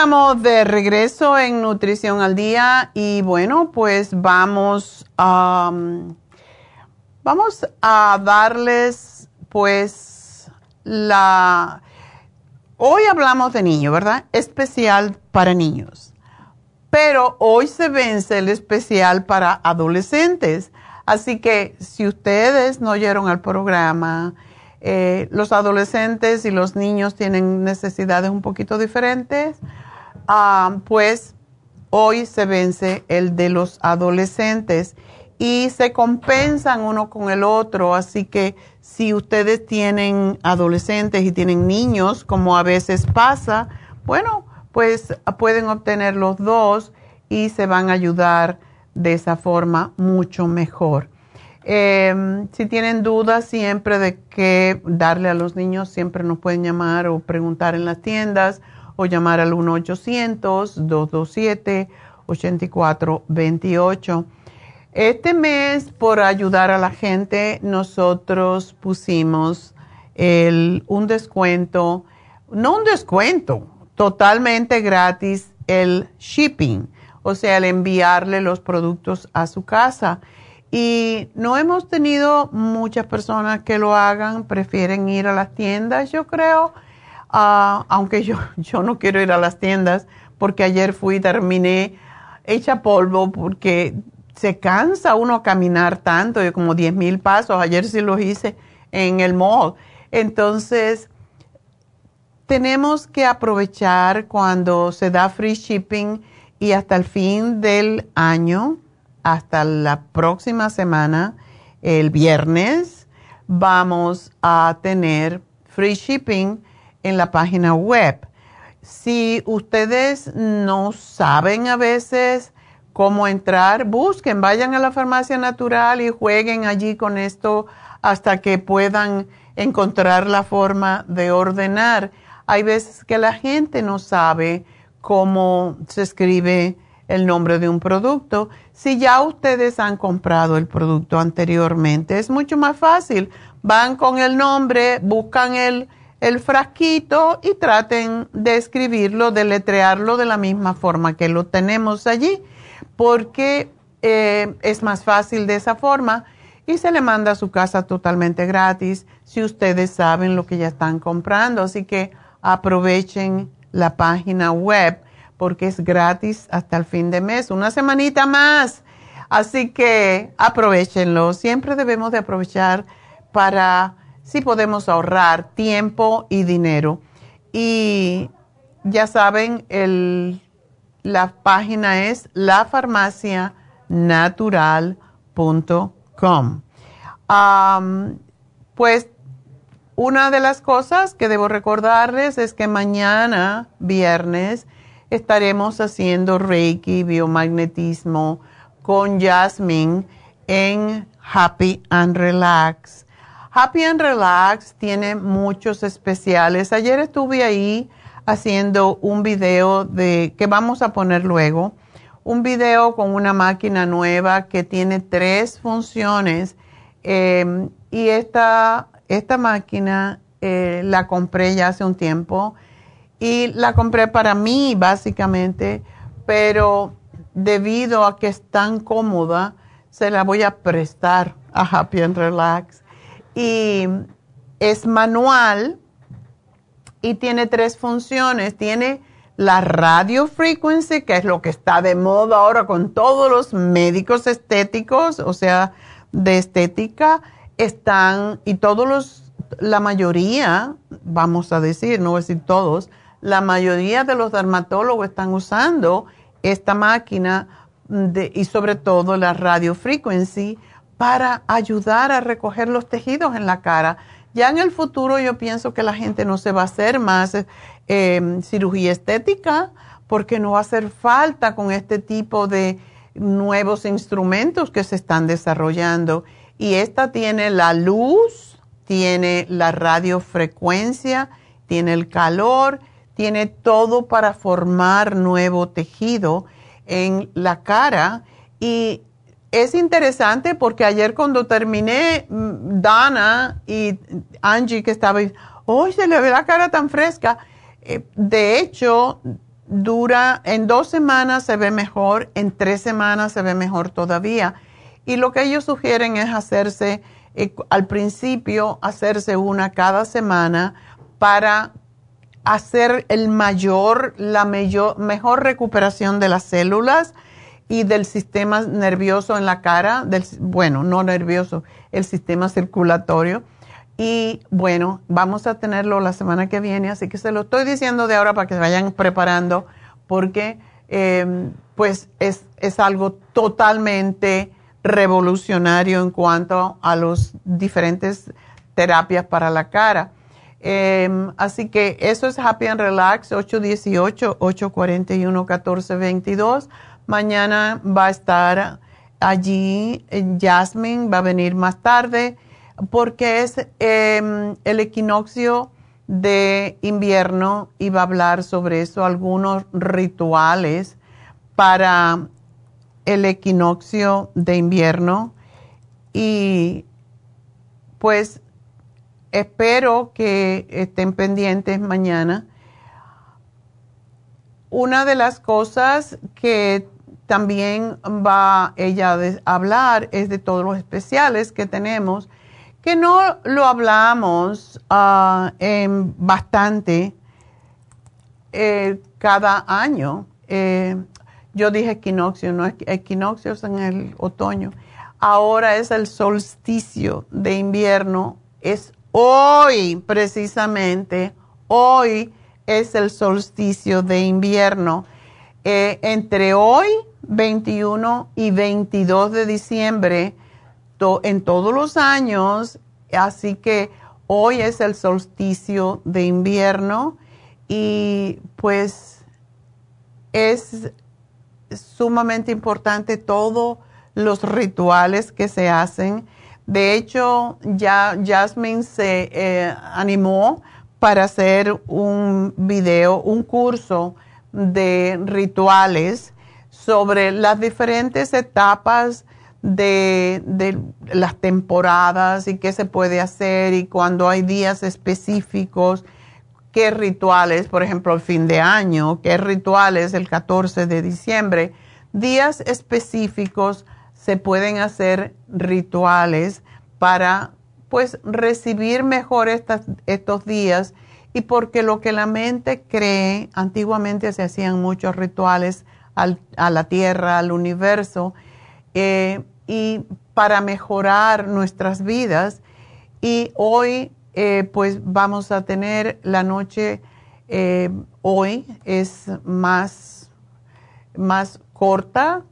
Estamos de regreso en Nutrición al Día y bueno, pues vamos a, vamos a darles pues la... Hoy hablamos de niños, ¿verdad? Especial para niños. Pero hoy se vence el especial para adolescentes. Así que si ustedes no oyeron al programa, eh, los adolescentes y los niños tienen necesidades un poquito diferentes, ah, pues hoy se vence el de los adolescentes y se compensan uno con el otro, así que si ustedes tienen adolescentes y tienen niños, como a veces pasa, bueno, pues pueden obtener los dos y se van a ayudar de esa forma mucho mejor. Eh, si tienen dudas siempre de qué darle a los niños, siempre nos pueden llamar o preguntar en las tiendas o llamar al 1-800-227-8428. Este mes, por ayudar a la gente, nosotros pusimos el, un descuento, no un descuento, totalmente gratis el shipping, o sea, el enviarle los productos a su casa. Y no hemos tenido muchas personas que lo hagan, prefieren ir a las tiendas, yo creo, aunque yo, yo no quiero ir a las tiendas porque ayer fui y terminé hecha polvo porque se cansa uno caminar tanto, yo como 10 mil pasos, ayer sí los hice en el mall. Entonces, tenemos que aprovechar cuando se da free shipping y hasta el fin del año hasta la próxima semana, el viernes, vamos a tener free shipping en la página web. Si ustedes no saben a veces cómo entrar, busquen, vayan a la farmacia natural y jueguen allí con esto hasta que puedan encontrar la forma de ordenar. Hay veces que la gente no sabe cómo se escribe el nombre de un producto. Si ya ustedes han comprado el producto anteriormente, es mucho más fácil. Van con el nombre, buscan el, el frasquito y traten de escribirlo, de letrearlo de la misma forma que lo tenemos allí, porque eh, es más fácil de esa forma y se le manda a su casa totalmente gratis si ustedes saben lo que ya están comprando. Así que aprovechen la página web porque es gratis hasta el fin de mes, una semanita más. Así que aprovechenlo. Siempre debemos de aprovechar para, si podemos ahorrar tiempo y dinero. Y ya saben, el, la página es lafarmacianatural.com. pues una de las cosas que debo recordarles es que mañana, viernes, estaremos haciendo Reiki, biomagnetismo con Jasmine en Happy and Relax. Happy and Relax tiene muchos especiales. Ayer estuve ahí haciendo un video de que vamos a poner luego, un video con una máquina nueva que tiene tres funciones eh, y esta, esta máquina eh, la compré ya hace un tiempo y la compré para mí básicamente, pero debido a que es tan cómoda, se la voy a prestar a Happy and Relax. Y es manual y tiene tres funciones. Tiene la radio frequency, que es lo que está de moda ahora con todos los médicos estéticos, o sea, de estética, están, y todos los, la mayoría, vamos a decir, no voy a decir todos, la mayoría de los dermatólogos están usando esta máquina y sobre todo la radiofrequency para ayudar a recoger los tejidos en la cara. Ya en el futuro yo pienso que la gente no se va a hacer más em, cirugía estética porque no va a hacer falta con este tipo de nuevos instrumentos que se están desarrollando. Y esta tiene la luz, tiene la radiofrecuencia, tiene el calor tiene todo para formar nuevo tejido en la cara y es interesante porque ayer cuando terminé, mm, Dana y Angie que estaba, hoy se le ve la cara tan fresca. Eh, de hecho, dura, en dos semanas se ve mejor, en tres semanas se ve mejor todavía. Y lo que ellos sugieren es hacerse, eh, al principio, hacerse una cada semana para hacer el mayor, la mejor recuperación de las células y del sistema nervioso en la cara, del, bueno, no nervioso, el sistema circulatorio. Y bueno, vamos a tenerlo la semana que viene, así que se lo estoy diciendo de ahora para que se vayan preparando, porque eh, pues es, es algo totalmente revolucionario en cuanto a las diferentes terapias para la cara. Em, así que eso es Happy and Relax 818-841-1422. Mañana va a estar allí eh, Jasmine, va a venir más tarde porque es em, el equinoccio de invierno y va a hablar sobre eso, algunos rituales para el equinoccio de invierno y pues espero que estén pendientes mañana. Una de las cosas que también va ella a hablar es de todos los especiales que tenemos, que no lo hablamos ah, en bastante eh, cada año. Eh, yo dije equinoccio, no es equinoccios en el otoño. Ahora es el solsticio de invierno. Es hoy, precisamente, hoy es el solsticio de invierno. Eh, entre hoy 21 y 22 de diciembre en todos los años, así que hoy es el solsticio de invierno y pues es sumamente importante todos los rituales que se hacen. De hecho, ya Jasmine se eh, animó para hacer un video, un curso de rituales sobre las diferentes etapas de, las temporadas y qué se puede hacer y cuando hay días específicos, qué rituales, por ejemplo, el fin de año, qué rituales el 14 de diciembre. Días específicos se pueden hacer rituales para pues recibir mejor estos días y porque lo que la mente cree, antiguamente se hacían muchos rituales a la tierra, al universo, eh, y para mejorar nuestras vidas. Y hoy, eh, pues vamos a tener la noche, eh, hoy es más, más corta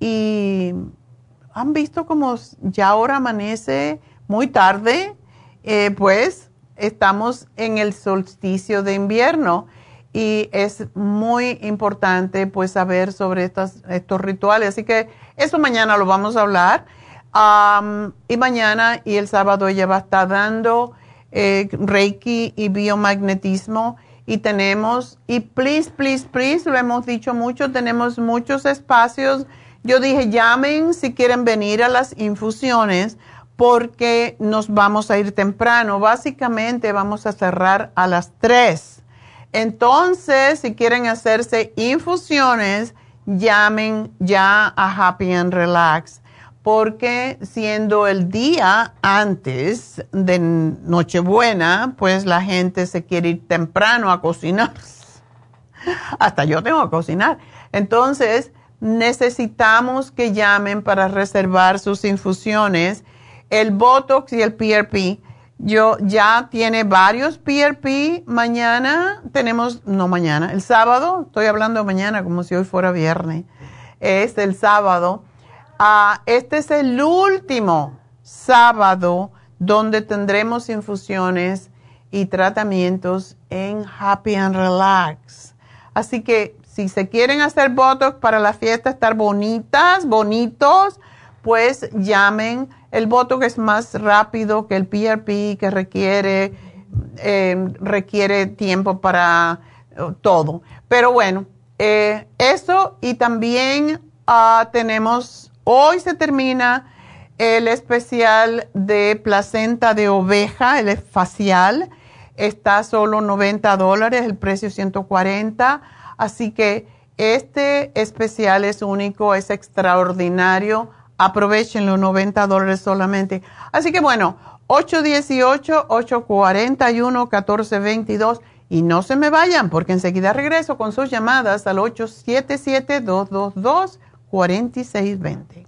y han visto como ya ahora amanece muy tarde, pues estamos en el solsticio de invierno y es muy importante pues saber sobre estas, estos rituales. Así que eso mañana lo vamos a hablar. y mañana y el sábado ella va a estar dando eh, Reiki y biomagnetismo. Y tenemos, y please, please, please, lo hemos dicho mucho, tenemos muchos espacios. Yo dije, llamen si quieren venir a las infusiones porque nos vamos a ir temprano. Básicamente vamos a cerrar a las 3 entonces, si quieren hacerse infusiones, llamen ya a Happy and Relax, porque siendo el día antes de Nochebuena, pues la gente se quiere ir temprano a cocinar. Hasta yo tengo que cocinar. Entonces, necesitamos que llamen para reservar sus infusiones. El Botox y el PRP yo ya tiene varios PRP. Mañana tenemos, no mañana, el sábado, estoy hablando mañana como si hoy fuera viernes, es el sábado. Ah, este es el último sábado donde tendremos infusiones y tratamientos en Happy and Relax. Así que si se quieren hacer Botox para la fiesta, estar bonitas, bonitos, pues llamen el Botox es más rápido que el PRP, que requiere, eh, requiere tiempo para eh, todo. Pero bueno, eh, eso y también ah, tenemos, hoy se termina el especial de placenta de oveja, el facial. Está solo 90 dólares, el precio 140. Así que este especial es único, es extraordinario. Aprovechen los 90 dólares solamente. Así que bueno, 818-841-1422 y no se me vayan porque enseguida regreso con sus llamadas al 877-222-4620.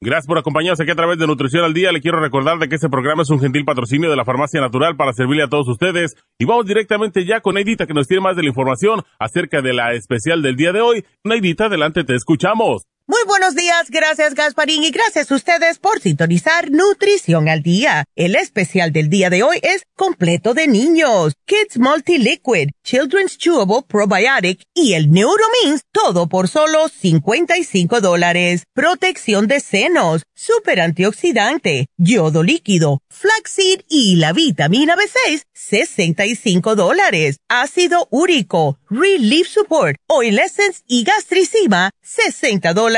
Gracias por acompañarnos aquí a través de Nutrición al Día. Le quiero recordar de que este programa es un gentil patrocinio de la Farmacia Natural para servirle a todos ustedes. Y vamos directamente ya con Neidita que nos tiene más de la información acerca de la especial del día de hoy. Neidita, adelante, te escuchamos. Muy buenos días, gracias Gasparín y gracias a ustedes por sintonizar Nutrición al Día. El especial del día de hoy es completo de niños, Kids Multi Liquid, Children's Chewable Probiotic y el Neuromins, todo por solo 55 dólares. Protección de senos, super antioxidante, yodo líquido, flaxseed y la vitamina B6, 65 dólares. Ácido úrico, Relief Support, Oil Essence y Gastricima, 60 dólares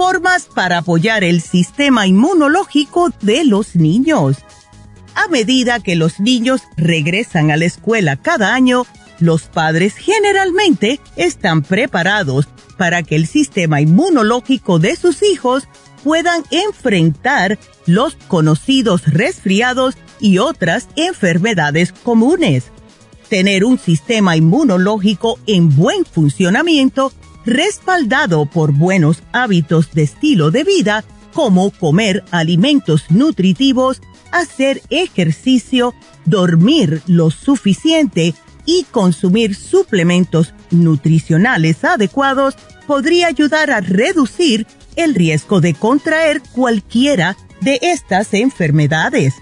Formas para apoyar el sistema inmunológico de los niños. A medida que los niños regresan a la escuela cada año, los padres generalmente están preparados para que el sistema inmunológico de sus hijos puedan enfrentar los conocidos resfriados y otras enfermedades comunes. Tener un sistema inmunológico en buen funcionamiento respaldado por buenos hábitos de estilo de vida como comer alimentos nutritivos, hacer ejercicio, dormir lo suficiente y consumir suplementos nutricionales adecuados podría ayudar a reducir el riesgo de contraer cualquiera de estas enfermedades.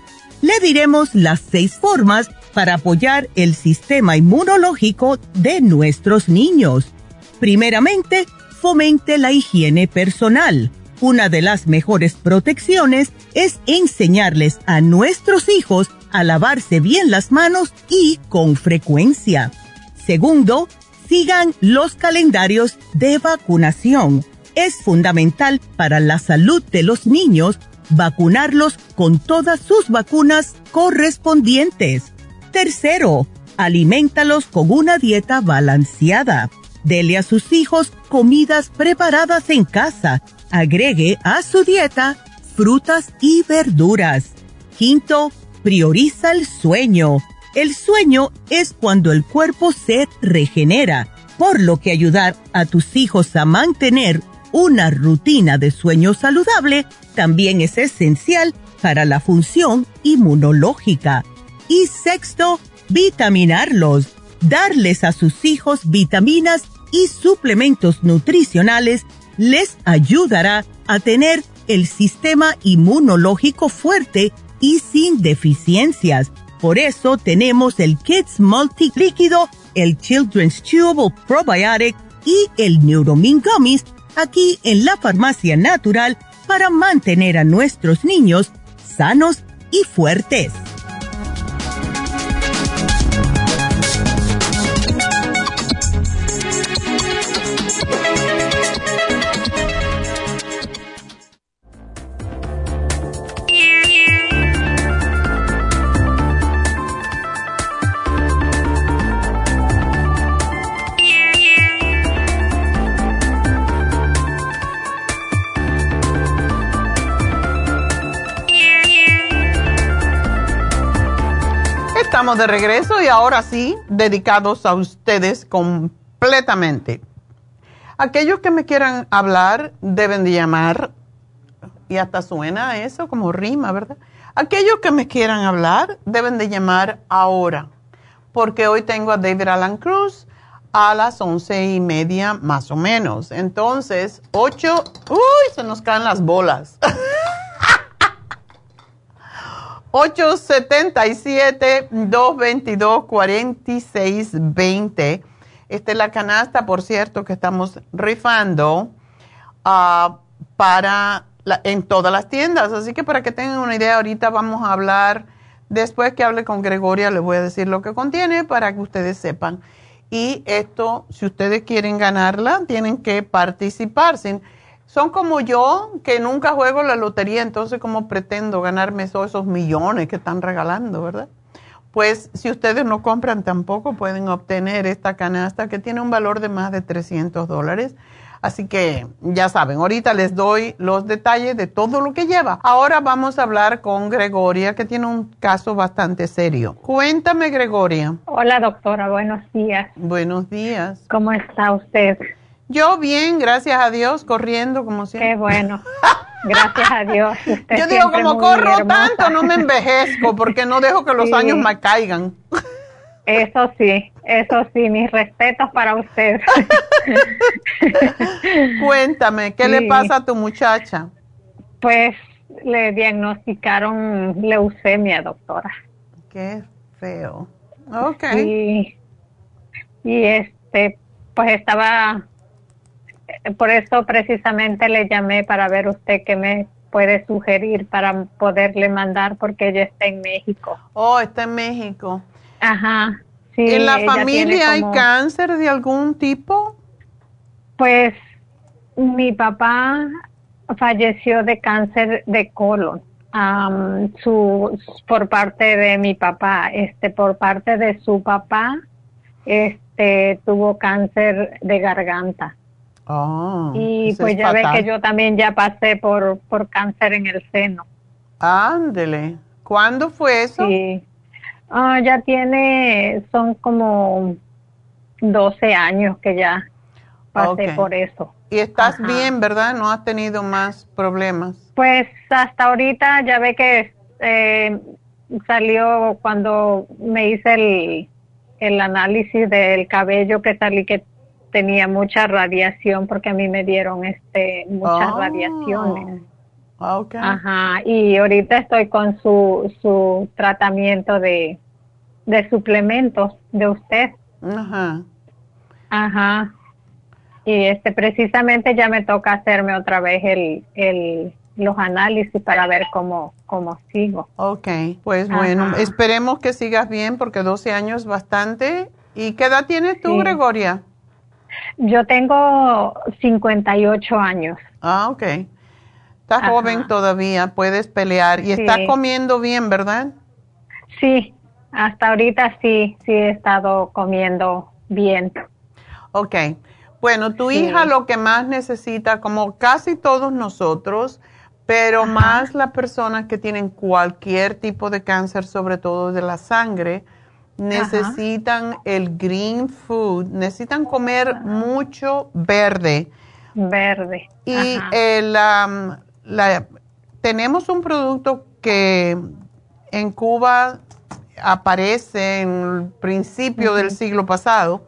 Le diremos las seis formas para apoyar el sistema inmunológico de nuestros niños. Primeramente, fomente la higiene personal. Una de las mejores protecciones es enseñarles a nuestros hijos a lavarse bien las manos y con frecuencia. Segundo, sigan los calendarios de vacunación. Es fundamental para la salud de los niños vacunarlos con todas sus vacunas correspondientes. Tercero, alimentalos con una dieta balanceada. Dele a sus hijos comidas preparadas en casa. Agregue a su dieta frutas y verduras. Quinto, prioriza el sueño. El sueño es cuando el cuerpo se regenera, por lo que ayudar a tus hijos a mantener una rutina de sueño saludable también es esencial para la función inmunológica. Y sexto, vitaminarlos, darles a sus hijos vitaminas y suplementos nutricionales les ayudará a tener el sistema inmunológico fuerte y sin deficiencias. Por eso tenemos el Kids Multi Líquido, el Children's Chewable Probiotic y el Neuromin Gummies aquí en la Farmacia Natural para mantener a nuestros niños sanos y fuertes. De regreso y ahora sí, dedicados a ustedes completamente. Aquellos que me quieran hablar deben de llamar, y hasta suena eso como rima, ¿verdad? Aquellos que me quieran hablar deben de llamar ahora, porque hoy tengo a David Alan Cruz a las once y media más o menos. Entonces, ocho, uy, se nos caen las bolas. 877-222-4620. Esta es la canasta, por cierto, que estamos rifando ah, para en todas las tiendas. Así que para que tengan una idea, ahorita vamos a hablar, después que hable con Gregoria, les voy a decir lo que contiene para que ustedes sepan. Y esto, si ustedes quieren ganarla, tienen que participar. Son como yo, que nunca juego la lotería, entonces ¿cómo pretendo ganarme esos, millones que están regalando, verdad? Pues si ustedes no compran tampoco pueden obtener esta canasta que tiene un valor de más de 300 dólares. Así que ya saben, ahorita les doy los detalles de todo lo que lleva. Ahora vamos a hablar con Gregoria, que tiene un caso bastante serio. Cuéntame, Gregoria. Hola, doctora, buenos días. Buenos días. ¿Cómo está usted? Yo bien, gracias a Dios, corriendo como siempre. Qué bueno. Gracias a Dios. Yo digo, como corro tanto, no me envejezco porque no dejo que los años me caigan. Eso sí, eso sí, mis respetos para usted. Cuéntame, ¿qué le pasa a tu muchacha? Pues le diagnosticaron leucemia, doctora. Qué feo. Ok. y este, pues estaba por eso precisamente le llamé para ver usted qué me puede sugerir para poderle mandar porque ella está en México. Oh, está en México. Ajá. Sí, ¿En la familia hay cáncer de algún tipo? Pues mi papá falleció de cáncer de colon. su, por parte de mi papá, este, por parte de su papá, este, tuvo cáncer de garganta. Oh, y pues ya ve que yo también ya pasé por, por cáncer en el seno. Ándele. ¿Cuándo fue eso? Sí. Ah, ya tiene, son como 12 años que ya pasé por eso. Y estás bien, ¿verdad? ¿No has tenido más problemas? Pues hasta ahorita ya ve que eh, salió cuando me hice el, el análisis del cabello que salí que tenía mucha radiación porque a mí me dieron este muchas oh. radiaciones. Okay. Ajá, y ahorita estoy con su, su tratamiento de, de suplementos de usted. Ajá. Ajá. Y este precisamente ya me toca hacerme otra vez el, el los análisis para ver cómo, cómo sigo. Ok, pues bueno, esperemos que sigas bien porque 12 años es bastante. ¿Y qué edad tienes tú, Gregoria? Yo tengo 58 años. Ah, ok. Estás joven todavía, puedes pelear. Y estás comiendo bien, ¿verdad? Sí, hasta ahorita sí, sí he estado comiendo bien. Ok. Bueno, tu hija lo que más necesita, como casi todos nosotros, pero más las personas que tienen cualquier tipo de cáncer, sobre todo de la sangre, necesitan el green food, necesitan comer mucho verde. Verde. Y el, la, tenemos un producto que en Cuba aparece en el principio del siglo pasado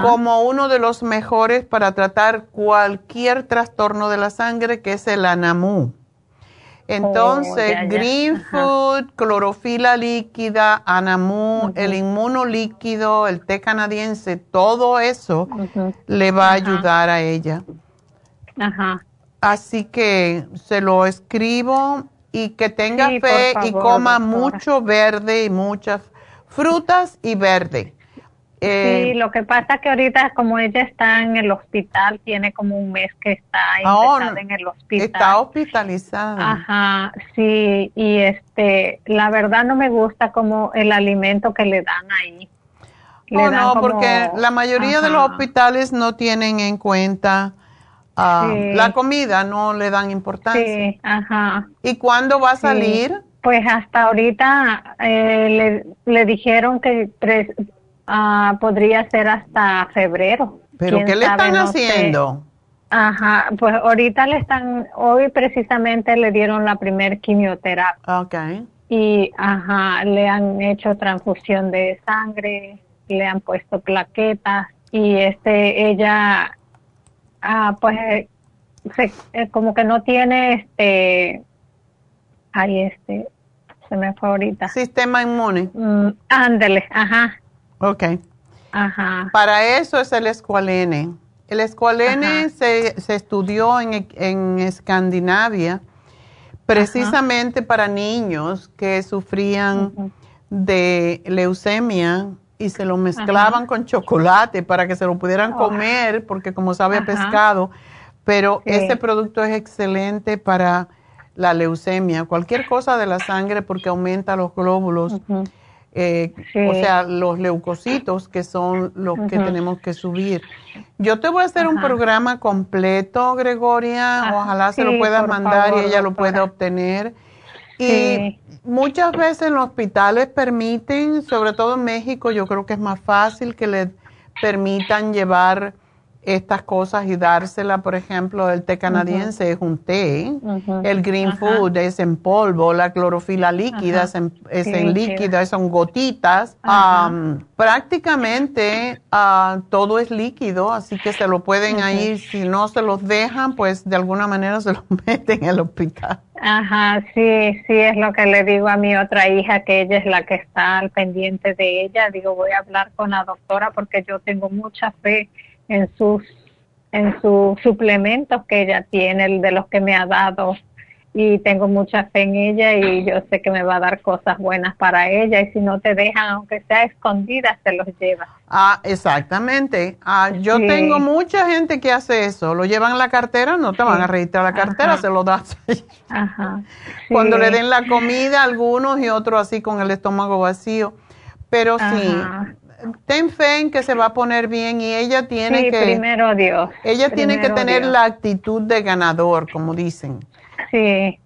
como uno de los mejores para tratar cualquier trastorno de la sangre, que es el anamú. Entonces, oh, Green Food, clorofila líquida, anamú, el inmunolíquido, el té canadiense, todo eso le va a ayudar a ella. Ajá. Así que se lo escribo y que tenga fe y coma mucho verde y muchas frutas y verde. Eh, sí, lo que pasa que ahorita como ella está en el hospital, tiene como un mes que está oh, en el hospital. Está hospitalizada. Ajá, sí, y este, la verdad no me gusta como el alimento que le dan ahí. oh, no, porque la mayoría de los hospitales no tienen en cuenta ah, la comida, no le dan importancia. Sí, ajá. ¿Y cuándo va a salir? Pues hasta ahorita eh, le, le dijeron que Ah, podría ser hasta febrero. ¿Pero qué le están haciendo? Ajá, pues ahorita le están, hoy precisamente le dieron la primer quimioterapia. Ok. Y, ajá, le han hecho transfusión de sangre, le han puesto plaquetas y este, ella, ah, pues, se, eh, como que no tiene este, ahí este, se me fue ahorita. Sistema inmune. Mm, ándele, ajá. Ok. Ajá. Para eso es el escualene. El escualene se, se, estudió en, en Escandinavia precisamente para niños que sufrían de leucemia y se lo mezclaban con chocolate para que se lo pudieran oh. comer porque como sabe pescado, pero ese producto es excelente para la leucemia, cualquier cosa de la sangre porque aumenta los glóbulos. Eh, o sea, los leucocitos que son los que tenemos que subir. Yo te voy a hacer un programa completo, Gregoria, ojalá se lo pueda mandar y ella lo pueda obtener. Y muchas veces en los hospitales permiten, sobre todo en México, yo creo que es más fácil que le permitan llevar estas cosas y dársela, por ejemplo, el té canadiense es un té, el green food es en polvo, la clorofila líquida es en, es líquida, son gotitas. prácticamente ah, todo es líquido, así que se lo pueden ahí, si no se los dejan, pues de alguna manera se los meten en el hospital. Ajá, sí, sí, es lo que le digo a mi otra hija, que ella es la que está al pendiente de ella. Digo, voy a hablar con la doctora porque yo tengo mucha fe en sus en sus suplementos que ella tiene, de los que me ha dado y tengo mucha fe en ella y yo sé que me va a dar cosas buenas para ella y si no te dejan, aunque sea escondida, se los lleva. Ah, exactamente. Ah, yo tengo mucha gente que hace eso, lo llevan en la cartera, no te van a registrar la cartera, se lo das. Ajá. Cuando le den la comida, algunos y otros así con el estómago vacío. Pero sí, ten fe en que se va a poner bien y ella tiene sí, que primero Dios ella tiene que tener la actitud de ganador como dicen. Sí.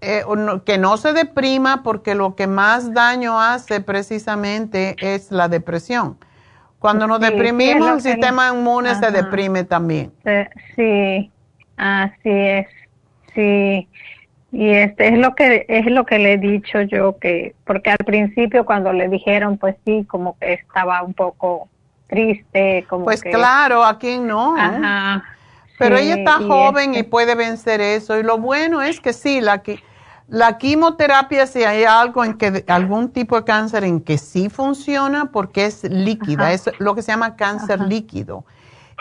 Eh, que no se deprima porque lo que más daño hace precisamente es la depresión. Cuando nos deprimimos el sistema inmune se deprime también. Sí así es sí y este es lo que es lo que le he dicho yo que porque al principio cuando le dijeron pues sí como que estaba un poco triste como pues claro a quién no Ajá, pero ella está joven y este puede vencer eso. Y lo bueno es que sí la la quimioterapia si hay algo en que algún tipo de cáncer en que sí funciona porque es líquida es lo que se llama cáncer líquido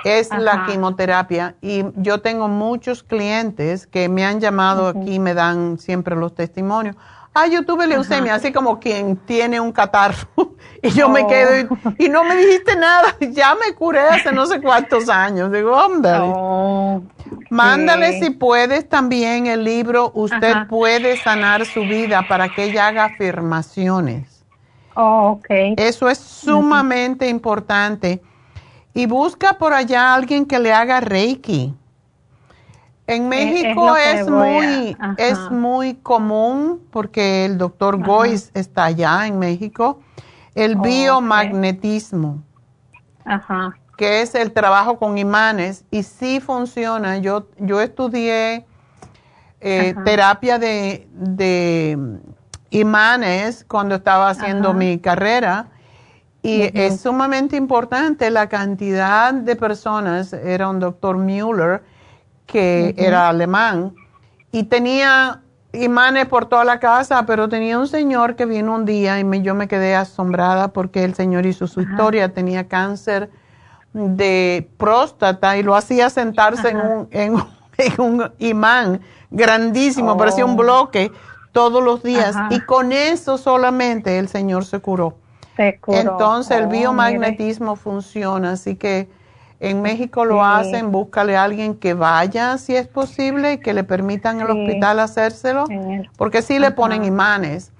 es la quimioterapia. Y yo tengo muchos clientes que me han llamado aquí y me dan siempre los testimonios. Ah, yo tuve leucemia, así como quien tiene un catarro. y yo me quedo y, no me dijiste nada. Ya me curé hace no sé cuántos años. Digo, hombre. Oh, Mándale si puedes también el libro Usted puede sanar su vida para que ella haga afirmaciones. Oh, okay. Eso es sumamente importante y busca por allá alguien que le haga Reiki. En México es, muy es muy común porque el doctor Gois está allá en México el biomagnetismo. Ajá. Que es el trabajo con imanes y sí funciona. Yo yo estudié eh, terapia de, de imanes cuando estaba haciendo mi carrera y es sumamente importante la cantidad de personas. Era un doctor Müller que era alemán y tenía imanes por toda la casa, pero tenía un señor que vino un día y yo me quedé asombrada porque el señor hizo su historia, tenía cáncer de próstata y lo hacía sentarse en un, en, un, imán grandísimo, parecía un oh. bloque todos los días. Y con eso solamente el señor se curó. Se curó. Entonces el oh, biomagnetismo funciona, así que en México lo hacen, búscale a alguien que vaya si es posible y que le permitan al hospital hacérselo, porque sí le ponen imanes,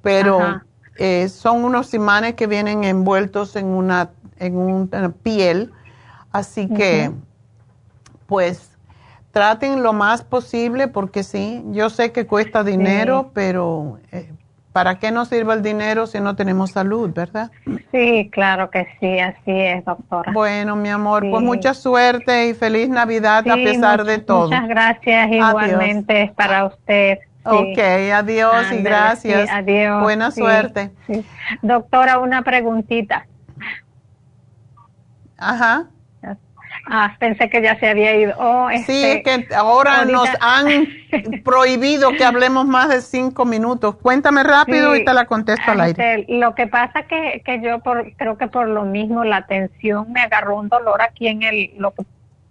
pero eh, son unos imanes que vienen envueltos en una, en una piel, así que pues traten lo más posible porque sí, yo sé que cuesta dinero, pero eh, ¿para qué nos sirve el dinero si no tenemos salud, verdad? Sí, claro que sí, así es, doctora. Bueno, mi amor, pues mucha suerte y feliz Navidad a pesar de todo. Muchas gracias, igualmente para usted. Ok, adiós y gracias. adiós. Buena suerte. Doctora, una preguntita. Ajá. Ah, pensé que ya se había ido. Oh, sí, este, que ahora nos han prohibido que hablemos más de cinco minutos. Cuéntame rápido y te la contesto al aire. Este, lo que pasa que, que yo por, creo que por lo mismo la tensión me agarró un dolor aquí en el lo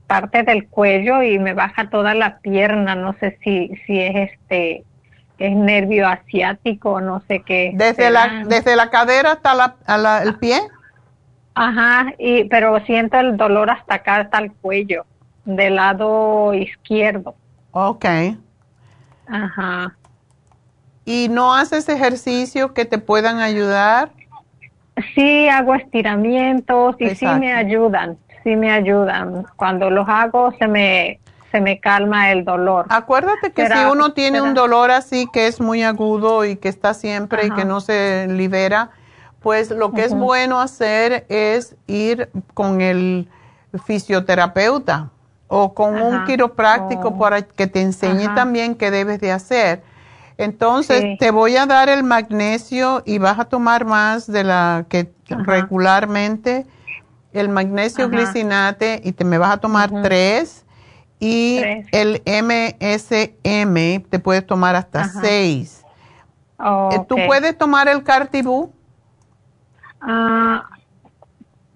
parte del cuello y me baja toda la pierna. No sé si si es este es nervio asiático, no sé qué. Desde la desde la cadera hasta la, el pie. Ajá, y, pero siento el dolor hasta acá, hasta el cuello, del lado izquierdo. Ok. Ajá. ¿Y no haces ejercicios que te puedan ayudar? Sí, hago estiramientos y sí me ayudan, sí me ayudan. Cuando los hago se me, se me calma el dolor. Acuérdate que si uno tiene un dolor así que es muy agudo y que está siempre y que no se libera, pues lo que es bueno hacer es ir con el fisioterapeuta o con un quiropráctico oh. para que te enseñe también qué debes de hacer. Entonces, te voy a dar el magnesio y vas a tomar más de la que regularmente, el magnesio glicinate y te me vas a tomar tres y el MSM te puedes tomar hasta seis. Eh, ¿Tú puedes tomar el Cartibú? Ah,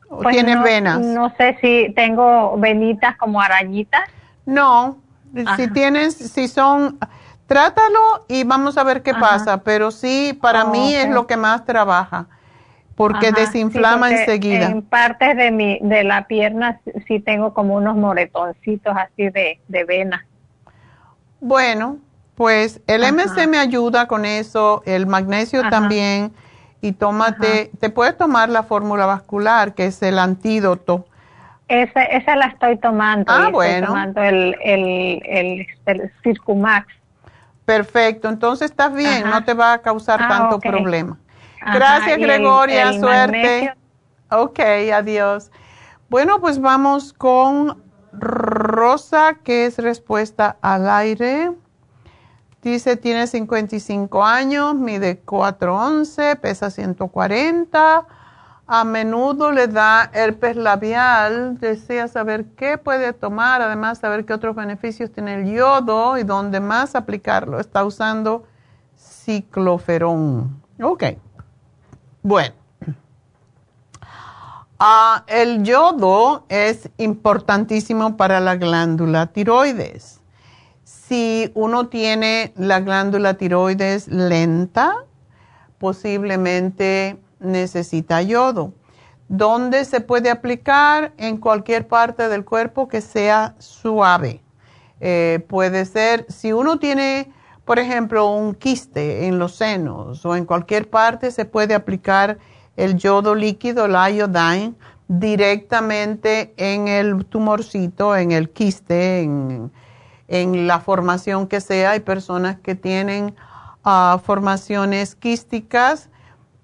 pues ¿Tienes venas? No sé si tengo venitas como arañitas. No, si tienes, si son, trátalo y vamos a ver qué pasa, pero sí, para mí es lo que más trabaja, porque desinflama enseguida. En partes de mi, de la pierna sí tengo como unos moretoncitos así de, de vena. Bueno, pues el MC me ayuda con eso, el magnesio también y tómate, te puedes tomar la fórmula vascular, que es el antídoto. Esa, esa la estoy tomando. Ah, bueno. Estoy tomando el, el, el, Circumax. Perfecto, entonces estás bien, no te va a causar ah, tanto problema. Gracias, Gregoria, suerte. Ok, adiós. Bueno, pues vamos con Rosa, que es respuesta al aire. Dice, tiene 55 años, mide 4'11, pesa 140. A menudo le da herpes labial. Desea saber qué puede tomar, además saber qué otros beneficios tiene el yodo y dónde más aplicarlo. Está usando cicloferón. Ok. Bueno. Ah, el yodo es importantísimo para la glándula tiroides si uno tiene la glándula tiroides lenta, posiblemente necesita yodo. ¿Dónde se puede aplicar? En cualquier parte del cuerpo que sea suave. Eh, puede ser, si uno tiene, por ejemplo, un quiste en los senos o en cualquier parte, se puede aplicar el yodo líquido, la iodine, directamente en el tumorcito, en el quiste, en, en la formación que sea. Hay personas que tienen ah, formaciones quísticas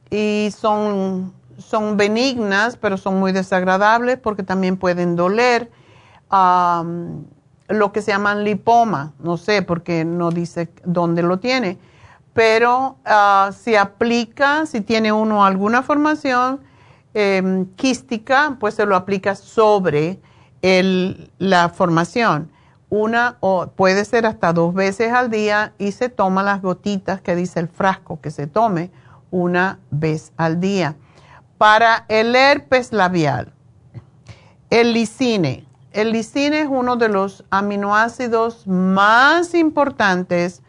y son, son benignas, pero son muy desagradables porque también pueden doler. lo que se llaman lipoma, no sé porque no dice dónde lo tiene, pero ah, si aplica, si tiene uno alguna formación em, quística, pues se lo aplica sobre la formación. Una o puede ser hasta dos veces al día y se toma las gotitas que dice el frasco que se tome una vez al día. Para el herpes labial, el lisine. El lisine es uno de los aminoácidos más importantes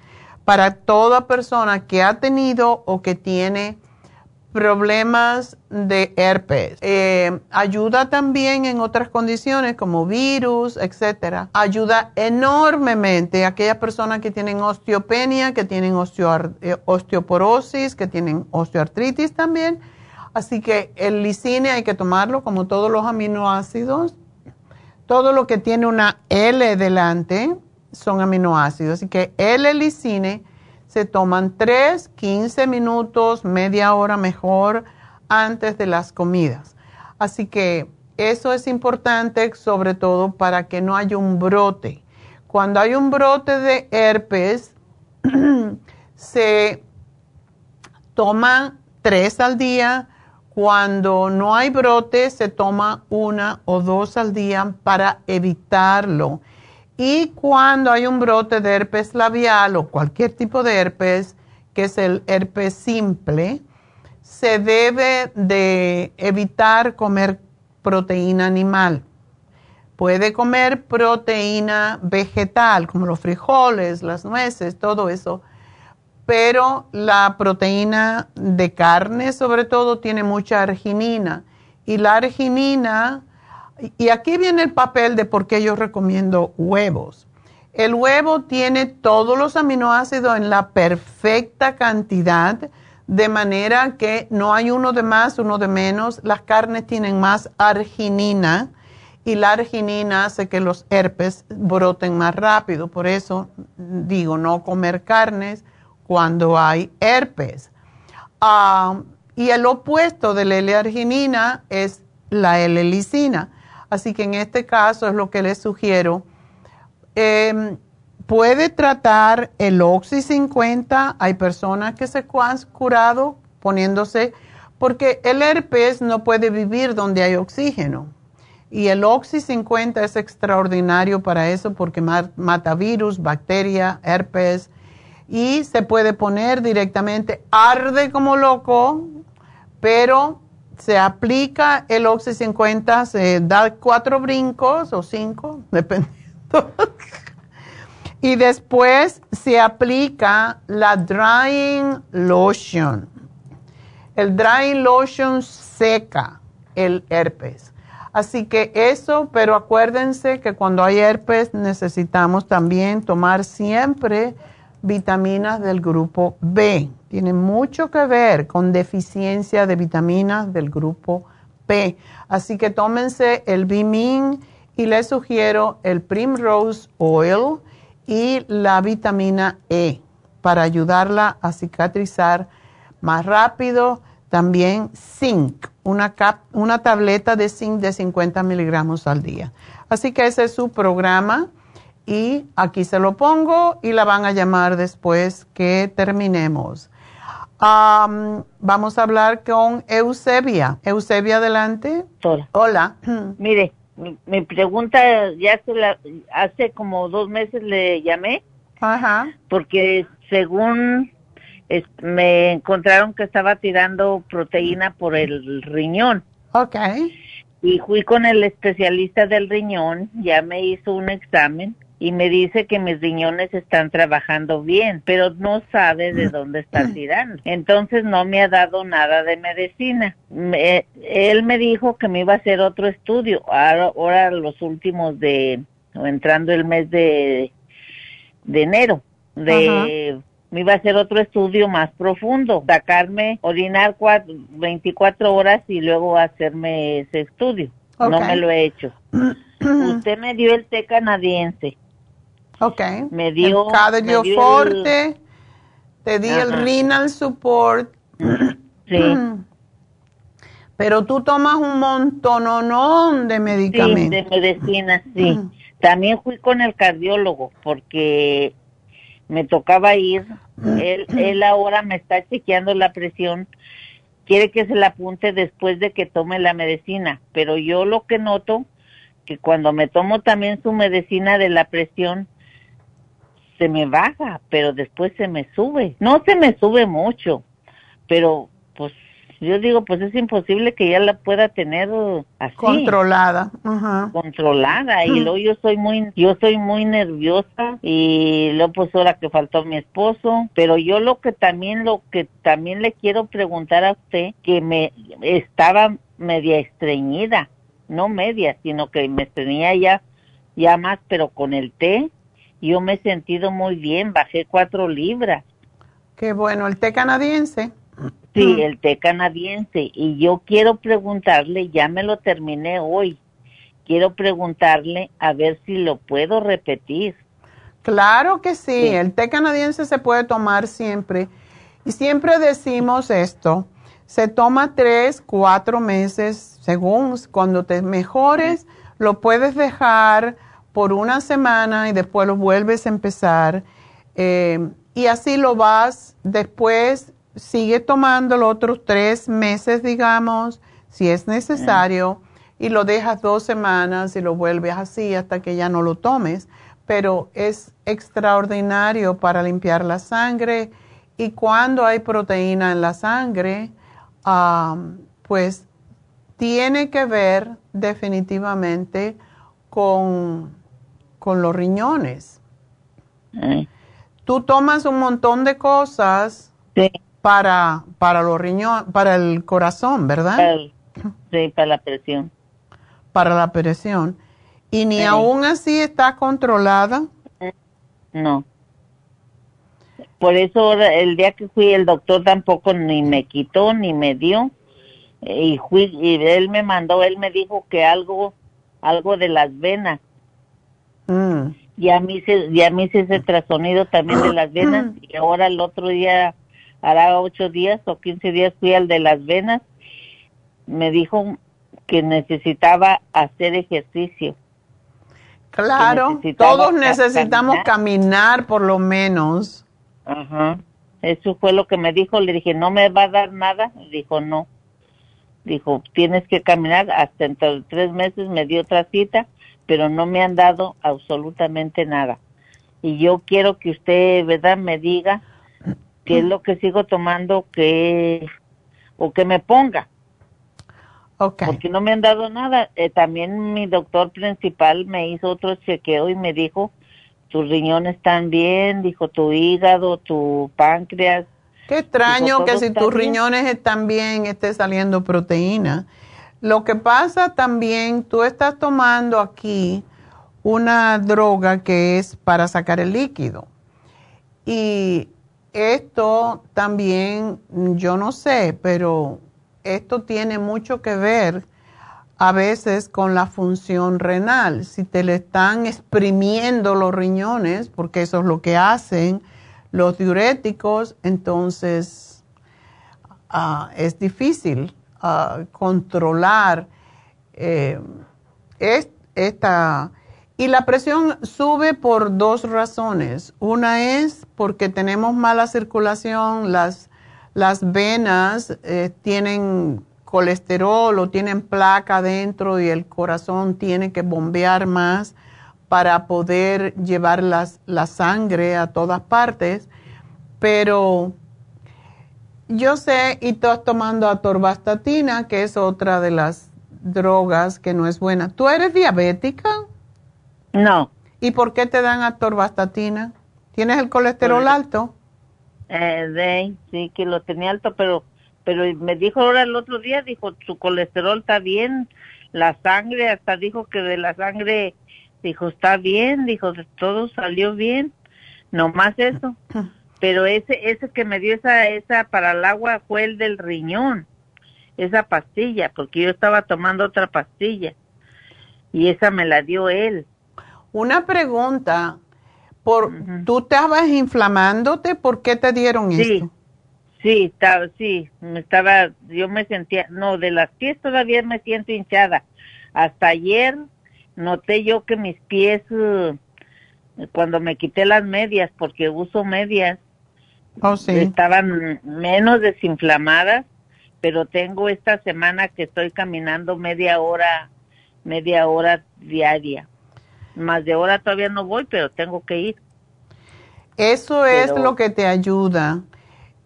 para toda persona que ha tenido o que tiene problemas de herpes. Eh, ayuda también en otras condiciones como virus, etcétera. Ayuda enormemente a aquellas personas que tienen osteopenia, que tienen eh, osteoporosis, que tienen osteoartritis también. Así que el lisine hay que tomarlo como todos los aminoácidos. Todo lo que tiene una L delante son aminoácidos. Así que el lisine se toman 3, 15 minutos, media hora mejor antes de las comidas. Así que eso es importante sobre todo para que no haya un brote. Cuando hay un brote de herpes, se toman tres al día. Cuando no hay brote, se toma una o dos al día para evitarlo. Y cuando hay un brote de herpes labial o cualquier tipo de herpes, que es el herpes simple, se debe de evitar comer proteína animal. Puede comer proteína vegetal, como los frijoles, las nueces, todo eso. Pero la proteína de carne, sobre todo, tiene mucha arginina. Y la arginina y aquí viene el papel de por qué yo recomiendo huevos. El huevo tiene todos los aminoácidos en la perfecta cantidad, de manera que no hay uno de más, uno de menos. Las carnes tienen más arginina y la arginina hace que los herpes broten más rápido. Por eso digo no comer carnes cuando hay herpes. Ah, y el opuesto de la L-arginina es la L-licina. Así que en este caso es lo que les sugiero. Em, puede tratar el Oxy 50. Hay personas que se han curado poniéndose, porque el herpes no puede vivir donde hay oxígeno. Y el Oxy 50 es extraordinario para eso porque mata virus, bacteria, herpes. Y se puede poner directamente, arde como loco, pero se aplica el Oxy 50, se da cuatro brincos o cinco, dependiendo. y después se aplica la drying lotion. El drying lotion seca el herpes. Así que eso, pero acuérdense que cuando hay herpes necesitamos también tomar siempre vitaminas del grupo B. Tiene mucho que ver con deficiencia de vitaminas del grupo B. Así que tómense el Bimin y les sugiero el Primrose Oil y la vitamina E para ayudarla a cicatrizar más rápido. También zinc, una, una tableta de zinc de 50 miligramos al día. Así que ese es su programa y aquí se lo pongo y la van a llamar después que terminemos. vamos a hablar con Eusebia. Eusebia, adelante. Hola. Hola. Mire, mi, pregunta ya se la, hace como dos meses le llamé. Ajá. Porque según me encontraron que estaba tirando proteína por el riñón. Ok. Y fui con el especialista del riñón, ya me hizo un examen y me dice que mis riñones están trabajando bien, pero no sabe de dónde está tirando. Entonces no me ha dado nada de medicina. él me dijo que me iba a hacer otro estudio. Ahora, los últimos de, entrando el mes de, de enero, de... Me iba a hacer otro estudio más profundo, sacarme, orinar cuatro, 24 horas y luego hacerme ese estudio. No me lo he hecho. Usted me dio el té canadiense Ok. Me dio. El Forte, te di el Renal Support. Sí. Pero tú tomas un montón de medicamentos. Sí, de medicina, sí. También fui con el cardiólogo porque me tocaba ir. Él, él ahora me está chequeando la presión. Quiere que se la apunte después de que tome la medicina. Pero yo lo que noto, que cuando me tomo también su medicina de la presión, se me baja, pero después se me sube. No se me sube mucho, pero pues yo digo, pues es imposible que ya la pueda tener así. Controlada. Controlada. Y luego yo soy muy, yo soy muy nerviosa y luego pues ahora que faltó mi esposo. Pero yo lo que también, lo que también le quiero preguntar a usted, que me estaba media estreñida, no media, sino que me estreñía ya, ya más, pero con el té, yo me he sentido muy bien, bajé cuatro libras. Qué bueno, el té canadiense. Sí, el té canadiense. Y yo quiero preguntarle, ya me lo terminé hoy, quiero preguntarle a ver si lo puedo repetir. Claro que sí, el té canadiense se puede tomar siempre. Y siempre decimos esto, se toma tres, cuatro meses, según cuando te mejores, lo puedes dejar por una semana y después lo vuelves a empezar. Eh, y así lo vas después sigue tomando los otros tres meses, digamos, si es necesario, y lo dejas dos semanas y lo vuelves así hasta que ya no lo tomes. Pero es extraordinario para limpiar la sangre y cuando hay proteína en la sangre, pues tiene que ver definitivamente con, con los riñones. Tú tomas un montón de cosas sí para, para los riñones, para el corazón, ¿verdad? sí, para la presión. Para la presión. ¿Y ni aún así está controlada? No. Por eso el día que fui el doctor tampoco ni me quitó ni me dio y fui y él me mandó, él me dijo que algo algo de las venas. Mm. Y a mí se y a mí se ese trasonido también de las venas y ahora el otro día hará ocho días o quince días fui al de las venas, me dijo que necesitaba hacer ejercicio. Claro, todos necesitamos caminar. por lo menos. Ajá, eso fue lo que me dijo, le dije, ¿no me va a dar nada? Dijo, no. Dijo, tienes que caminar, hasta dentro de tres meses me dio otra cita, pero no me han dado absolutamente nada. Y yo quiero que usted, ¿verdad?, me diga qué es lo que sigo tomando que o que me ponga. Okay. Porque no me han dado nada. Eh, también mi doctor principal me hizo otro chequeo y me dijo, tus riñones están bien, dijo tu hígado, tu páncreas. Qué extraño que si tus riñones están bien esté saliendo proteína. Lo que pasa también, tú estás tomando aquí una droga que es para sacar el líquido. Y esto también, yo no sé, pero esto tiene mucho que ver a veces con la función renal. Si te le están exprimiendo los riñones, porque eso es lo que hacen los diuréticos, entonces ah, es difícil controlar eh, esta y la presión sube por dos razones. Una es porque tenemos mala circulación, las, las venas eh, tienen colesterol o tienen placa dentro y el corazón tiene que bombear más para poder llevar las, la sangre a todas partes. Pero yo sé, y estás tomando atorvastatina, que es otra de las drogas que no es buena. ¿Tú eres diabética? No. ¿Y por qué te dan atorvastatina? ¿Tienes el colesterol pues, alto? Eh, sí, que lo tenía alto, pero pero me dijo ahora el otro día, dijo, su colesterol está bien, la sangre, hasta dijo que de la sangre, dijo, está bien, dijo, todo salió bien, nomás eso. Pero ese, ese que me dio esa, esa para el agua fue el del riñón, esa pastilla, porque yo estaba tomando otra pastilla y esa me la dio él. Una pregunta, por, ¿tú estabas inflamándote? ¿Por qué te dieron sí, esto? Sí, estaba, sí, me estaba, yo me sentía, no, de las pies todavía me siento hinchada. Hasta ayer noté yo que mis pies uh, cuando me quité las medias, porque uso medias, Oh, sí. estaban menos desinflamadas, pero tengo esta semana que estoy caminando media hora, media hora diaria. Más de hora todavía no voy, pero tengo que ir. Eso es Pero- lo que te ayuda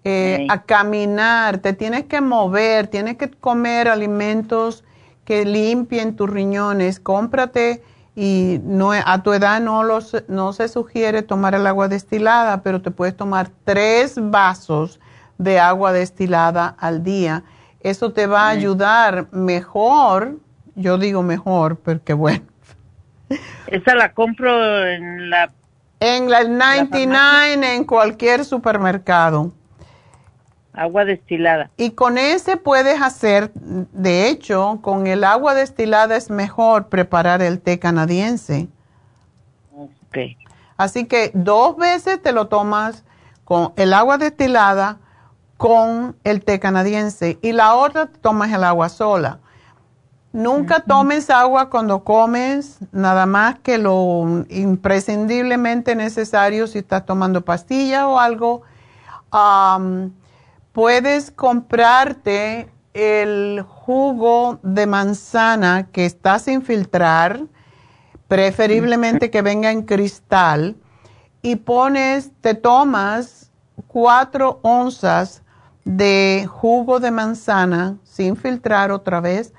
eh, Sí. a caminar, te tienes que mover, tienes que comer alimentos que limpien tus riñones, cómprate y no, a tu edad no, los, no se sugiere tomar el agua destilada, pero te puedes tomar tres vasos de agua destilada al día. Eso te va a ayudar mejor, yo digo mejor, porque bueno, Esa la compro en la... en la 99 en cualquier supermercado. Agua destilada. Y con ese puedes hacer, de hecho, con el agua destilada es mejor preparar el té canadiense. Ok. Así que dos veces te lo tomas con el agua destilada con el té canadiense y la otra te tomas el agua sola. Nunca tomes agua cuando comes, nada más que lo imprescindiblemente necesario si estás tomando pastilla o algo. Puedes comprarte el jugo de manzana que está sin filtrar, preferiblemente que venga en cristal, y pones, te tomas cuatro onzas de jugo de manzana sin filtrar otra vez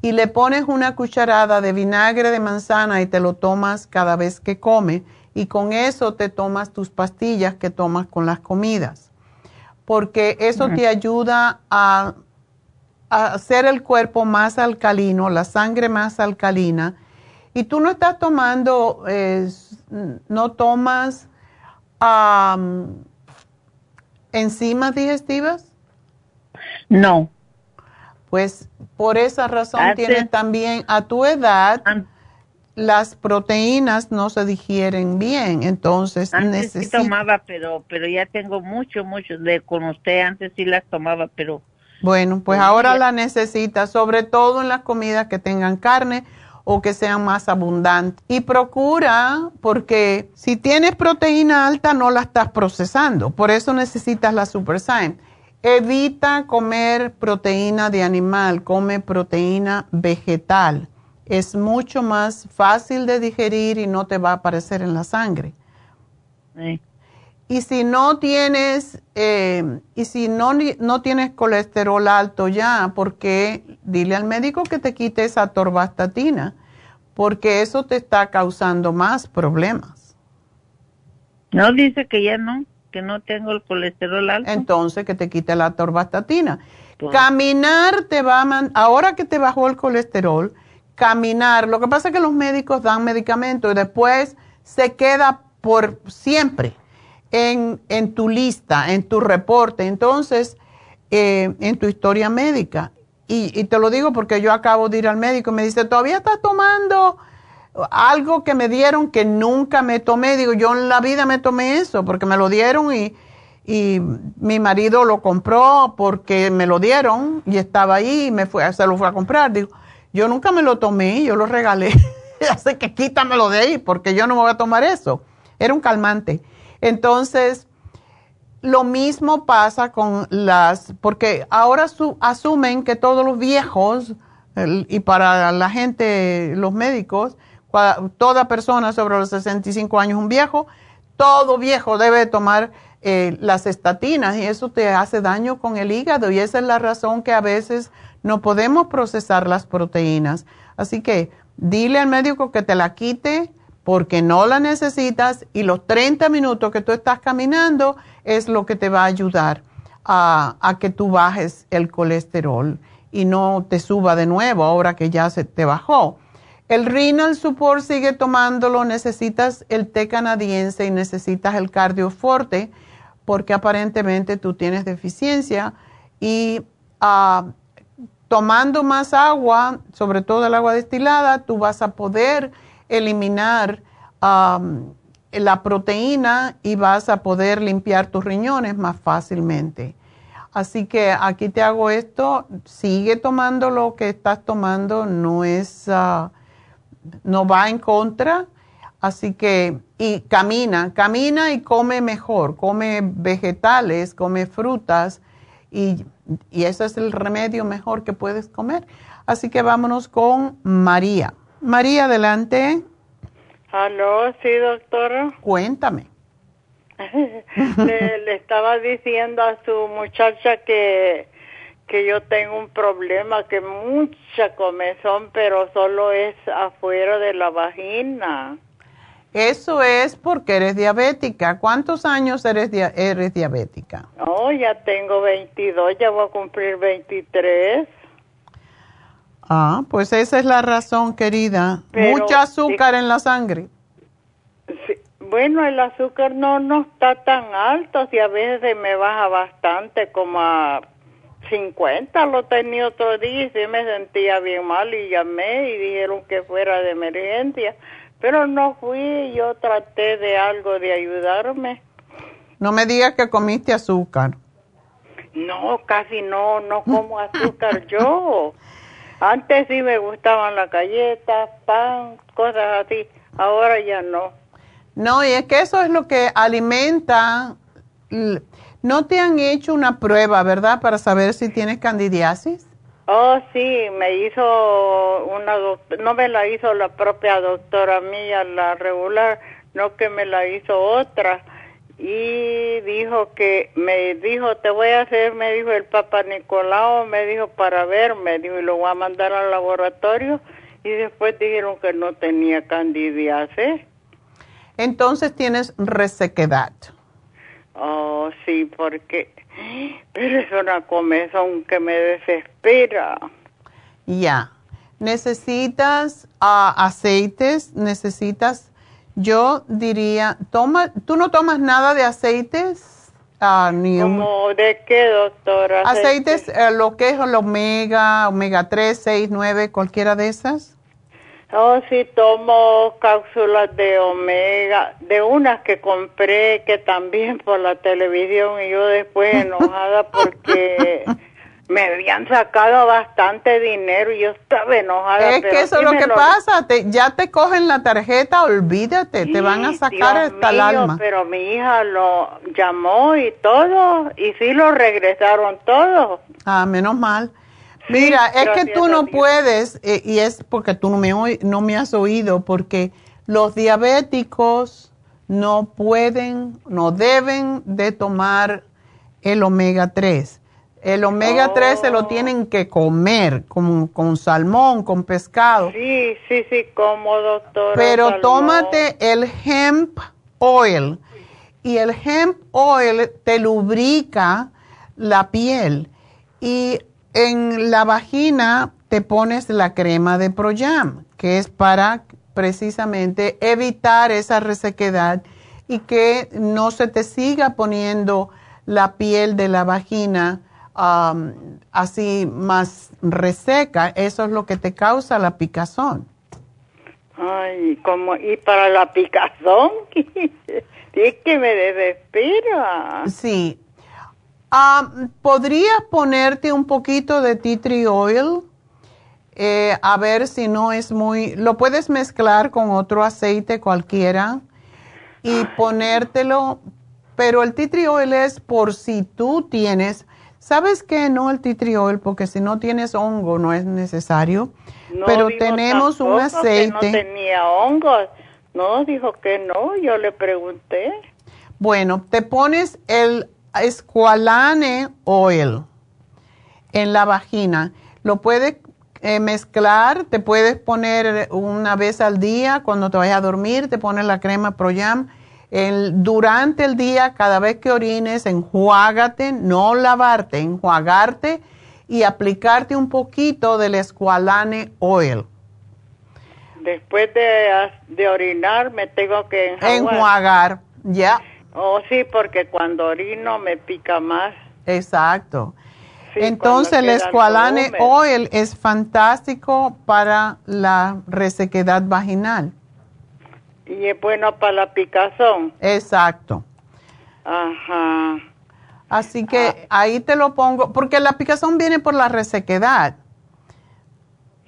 y le pones una cucharada de vinagre de manzana y te lo tomas cada vez que comes y con eso te tomas tus pastillas que tomas con las comidas porque eso te ayuda a, a hacer el cuerpo más alcalino, la sangre más alcalina. Y tú no estás tomando, eh, no tomas am, enzimas digestivas, No. pues por esa razón tienes también a tu edad las proteínas no se digieren bien, entonces Antes sí necesitas tomaba, pero pero ya tengo mucho, mucho. De con usted antes sí las tomaba, pero Bueno, pues Pues ahora sí. la necesitas, sobre todo en las comidas que tengan carne o que sean más abundantes. Y procura, porque si tienes proteína alta no la estás procesando, por eso necesitas la Super Syme. Evita comer proteína de animal, come proteína vegetal. Es mucho más fácil de digerir y no te va a aparecer en la sangre. Y si no tienes, eh, y si no, no tienes colesterol alto ya, porque dile al médico que te quite esa torvastatina, porque eso te está causando más problemas. no dice que ya no, que no tengo el colesterol alto. Entonces, que te quite la torvastatina. Pues- Caminar te va a man- ahora que te bajó el colesterol, caminar, lo que pasa es que los médicos dan medicamentos y después se queda por siempre en, en tu lista, en tu reporte, entonces, eh, en tu historia médica. Y, te lo digo porque yo acabo de ir al médico y me dice, ¿todavía estás tomando algo que me dieron que nunca me tomé? Digo, yo en la vida me tomé eso porque me lo dieron y, y mi marido lo compró porque me lo dieron y estaba ahí y me fue, se lo fue a comprar. Digo, yo nunca me lo tomé, yo lo regalé. Así que quítamelo de ahí porque yo no me voy a tomar eso. Era un calmante. Entonces, lo mismo pasa con las, porque ahora su- asumen que todos los viejos, y para la gente, los médicos, toda persona sobre los 65 años un viejo, todo viejo debe tomar eh, las estatinas y eso te hace daño con el hígado y esa es la razón que a veces no podemos procesar las proteínas. Así que dile al médico que te la quite porque no la necesitas y los 30 minutos que tú estás caminando es lo que te va a ayudar a, a que tú bajes el colesterol y no te suba de nuevo ahora que ya se te bajó. El renal support sigue tomándolo, necesitas el té canadiense y necesitas el cardioforte porque aparentemente tú tienes deficiencia y ah, tomando más agua, sobre todo el agua destilada, tú vas a poder eliminar la proteína y vas a poder limpiar tus riñones más fácilmente. Así que aquí te hago esto, sigue tomando lo que estás tomando, no es, ah, no va en contra. Así que y camina, camina y come mejor, come vegetales, come frutas y, y ese es el remedio mejor que puedes comer. Así que vámonos con María. María, adelante. Aló, sí, doctora. Cuéntame. le, estaba diciendo a su muchacha que, que yo tengo un problema, que mucha comezón, pero solo es afuera de la vagina. Eso es porque eres diabética. ¿Cuántos años eres, eres diabética? Oh, ya tengo 22, ya voy a cumplir 23. Ah, pues esa es la razón, querida. Mucha azúcar en la sangre. Sí, bueno, el azúcar no, no está tan alto, si a veces me baja bastante, como a 50 lo tenía otro día y sí me sentía bien mal y llamé y dijeron que fuera de emergencia pero no fui, yo traté de algo de ayudarme. No me digas que comiste azúcar. No, casi no, no como azúcar yo. Antes sí me gustaban las galletas, pan, cosas así. Ahora ya no. No, y es que eso es lo que alimenta. No te han hecho una prueba, ¿verdad? Para saber si tienes candidiasis. Oh, sí, me hizo una no me la hizo la propia doctora mía, la regular, no que me la hizo otra. Y dijo que, me dijo, te voy a hacer, me dijo el Papa Nicolau, me dijo para verme, dijo, y lo voy a mandar al laboratorio. Y después dijeron que no tenía candidiasis. Entonces tienes resequedad. Oh, sí, porque pero es una comezón que me desespera. Ya. Necesitas ah, aceites, necesitas, yo diría, toma, ¿tú no tomas nada de aceites? Ah, ni ¿Cómo de qué, doctora? Aceites, eh, lo que es el omega, omega 3, 6, 9, cualquiera de esas. Oh, sí, tomo cápsulas de omega, de unas que compré que también por la televisión y yo después enojada porque me habían sacado bastante dinero y yo estaba enojada. Es que eso es lo que pasa, te, ya te cogen la tarjeta, olvídate, te van a sacar hasta el alma. Pero mi hija lo llamó y todo, y sí lo regresaron todo. Ah, menos mal. Mira, es que tú no puedes, eh, y es porque tú no me, no me has oído, porque los diabéticos no pueden, no deben de tomar el omega 3. El omega 3 se lo oh. tienen que comer con, con, salmón, con pescado. Sí, sí, sí, como doctor. Pero tómate el hemp oil. Y el hemp oil te lubrica la piel. Y en la vagina te pones la crema de Proyam, que es para precisamente evitar esa resequedad y que no se te siga poniendo la piel de la vagina um, así más reseca. Eso es lo que te causa la picazón. Ay, como y para la picazón, es que me desespera. Sí, Ah, ¿Podrías ponerte un poquito de tea tree oil? Eh, a ver si no es muy... Lo puedes mezclar con otro aceite cualquiera y ponértelo, pero el tea tree oil es por si tú tienes... ¿Sabes qué? No el tea tree oil, porque si no tienes hongo no es necesario. pero tenemos un aceite... Que no tenía hongos. No, dijo que no, yo le pregunté. Bueno, te pones el Esqualane Oil en la vagina. Lo puedes eh, mezclar, te puedes poner una vez al día cuando te vayas a dormir, te pones la crema Proyam. El, durante el día, cada vez que orines, enjuágate, no lavarte, enjuagarte y aplicarte un poquito del Esqualane Oil. Después de, de orinar me tengo que enjuagar. Enjuagar, ya. Oh, sí, porque cuando orino me pica más. Exacto. Entonces el Esqualane Oil es fantástico para la resequedad vaginal. Y es bueno para la picazón. Exacto. Ajá. Así que ah. ahí te lo pongo, porque la picazón viene por la resequedad.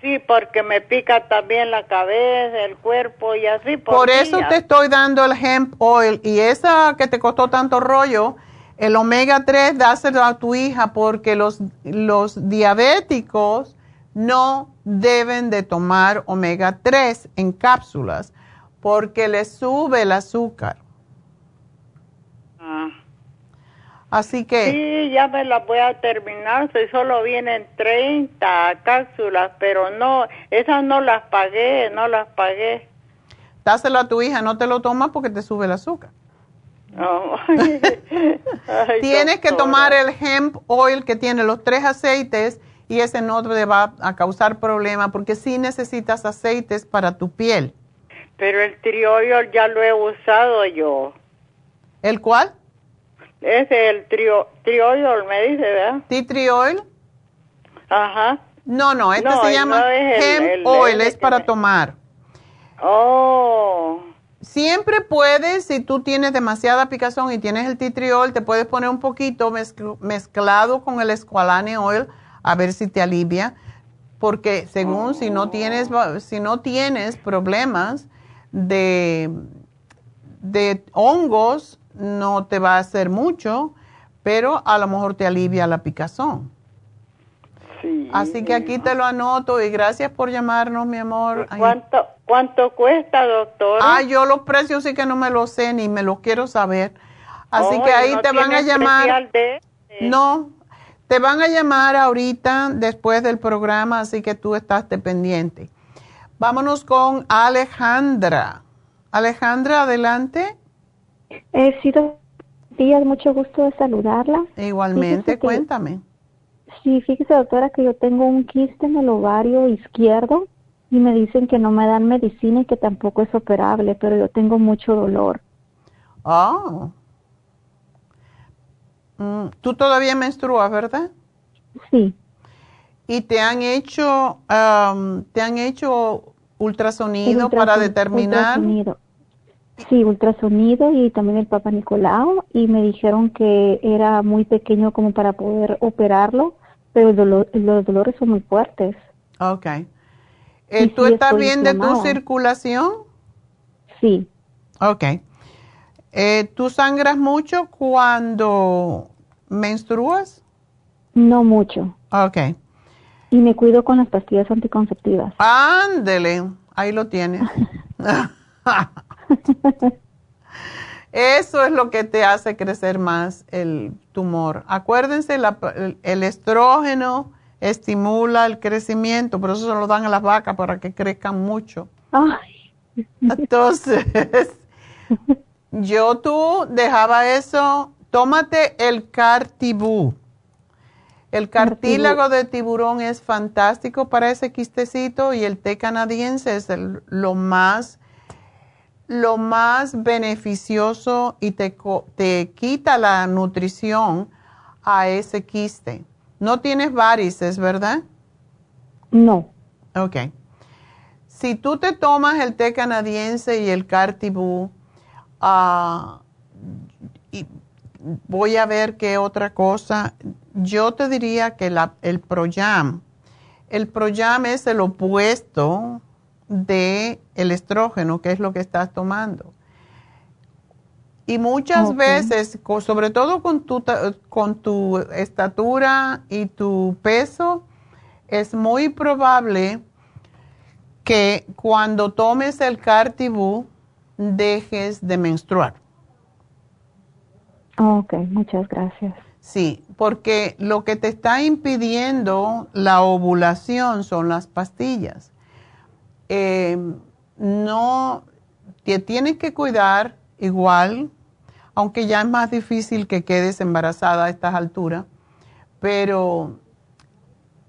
Sí, porque me pica también la cabeza, el cuerpo y así. Por, Por eso días. te estoy dando el hemp oil y esa que te costó tanto rollo, el omega 3, dáselo a tu hija porque los, los diabéticos no deben de tomar omega 3 en cápsulas porque les sube el azúcar. Ah. Así que Sí, ya me la voy a terminar, si solo vienen 30 cápsulas, pero no, esas no las pagué, no las pagué. dáselo a tu hija, no te lo tomas porque te sube el azúcar. No. Ay, Tienes que tomar el hemp oil que tiene los tres aceites y ese no te va a causar problema porque sí necesitas aceites para tu piel. Pero el triol ya lo he usado yo. ¿El cuál? Ese el trio, triol, me dice, ¿verdad? Ajá. No, no, este No, se no llama es el- hemp el- oil, el es para me- tomar. Oh. Siempre puedes, si tú tienes demasiada picazón y tienes el oil, te puedes poner un poquito mezcl- mezclado con el esqualane oil a ver si te alivia, porque según si no tienes va- si no tienes problemas de de hongos no te va a hacer mucho, pero a lo mejor te alivia la picazón. Sí. Así que aquí te lo anoto y gracias por llamarnos, mi amor. ¿Cuánto, ¿Cuánto cuesta, doctora? Ah, yo los precios sí que no me los sé ni me los quiero saber. Así Oh, que ¿y ahí no te van a llamar. de- No, te van a llamar ahorita después del programa, así que tú estás de pendiente. Vámonos con Alejandra. Alejandra, adelante. He sido días, mucho gusto de saludarla. Igualmente, Fíjese que- cuéntame. Sí, fíjese doctora que yo tengo un quiste en el ovario izquierdo y me dicen que no me dan medicina y que tampoco es operable, pero yo tengo mucho dolor. Oh. Mm, Tú todavía menstruas, ¿verdad? Sí, Y te han hecho, te han hecho ultrasonido para determinar. ultrasonido. Sí, ultrasonido y también el Papa Nicolau y me dijeron que era muy pequeño como para poder operarlo, pero el dolor- los dolores son muy fuertes. Ok. Eh, ¿Tú estás bien de tu circulación? Sí, Ok. Eh, ¿Tú sangras mucho cuando menstruas? no mucho. Ok. Y me cuido con las pastillas anticonceptivas. Ándele, ahí lo tienes. Eso es lo que te hace crecer más el tumor. Acuérdense, la- el, el estrógeno estimula el crecimiento, por eso se lo dan a las vacas para que crezcan mucho. Ay, Entonces, yo tú dejaba eso, tómate el cartibú. El cartílago de tiburón es fantástico para ese quistecito y el té canadiense es el- lo más lo más beneficioso y te, te quita la nutrición a ese quiste. No tienes varices, ¿verdad? no. Ok. Si tú te tomas el té canadiense y el cartibú, ah, y voy a ver qué otra cosa. Yo te diría que la- el Proyam, el Proyam es el opuesto de el estrógeno, que es lo que estás tomando. Y muchas veces, sobre todo con tu, con tu estatura y tu peso, es muy probable que cuando tomes el Cartibú dejes de menstruar. Ok, muchas gracias. Sí, porque lo que te está impidiendo la ovulación son las pastillas. Eh, no, te tienes que cuidar igual, aunque ya es más difícil que quedes embarazada a estas alturas, pero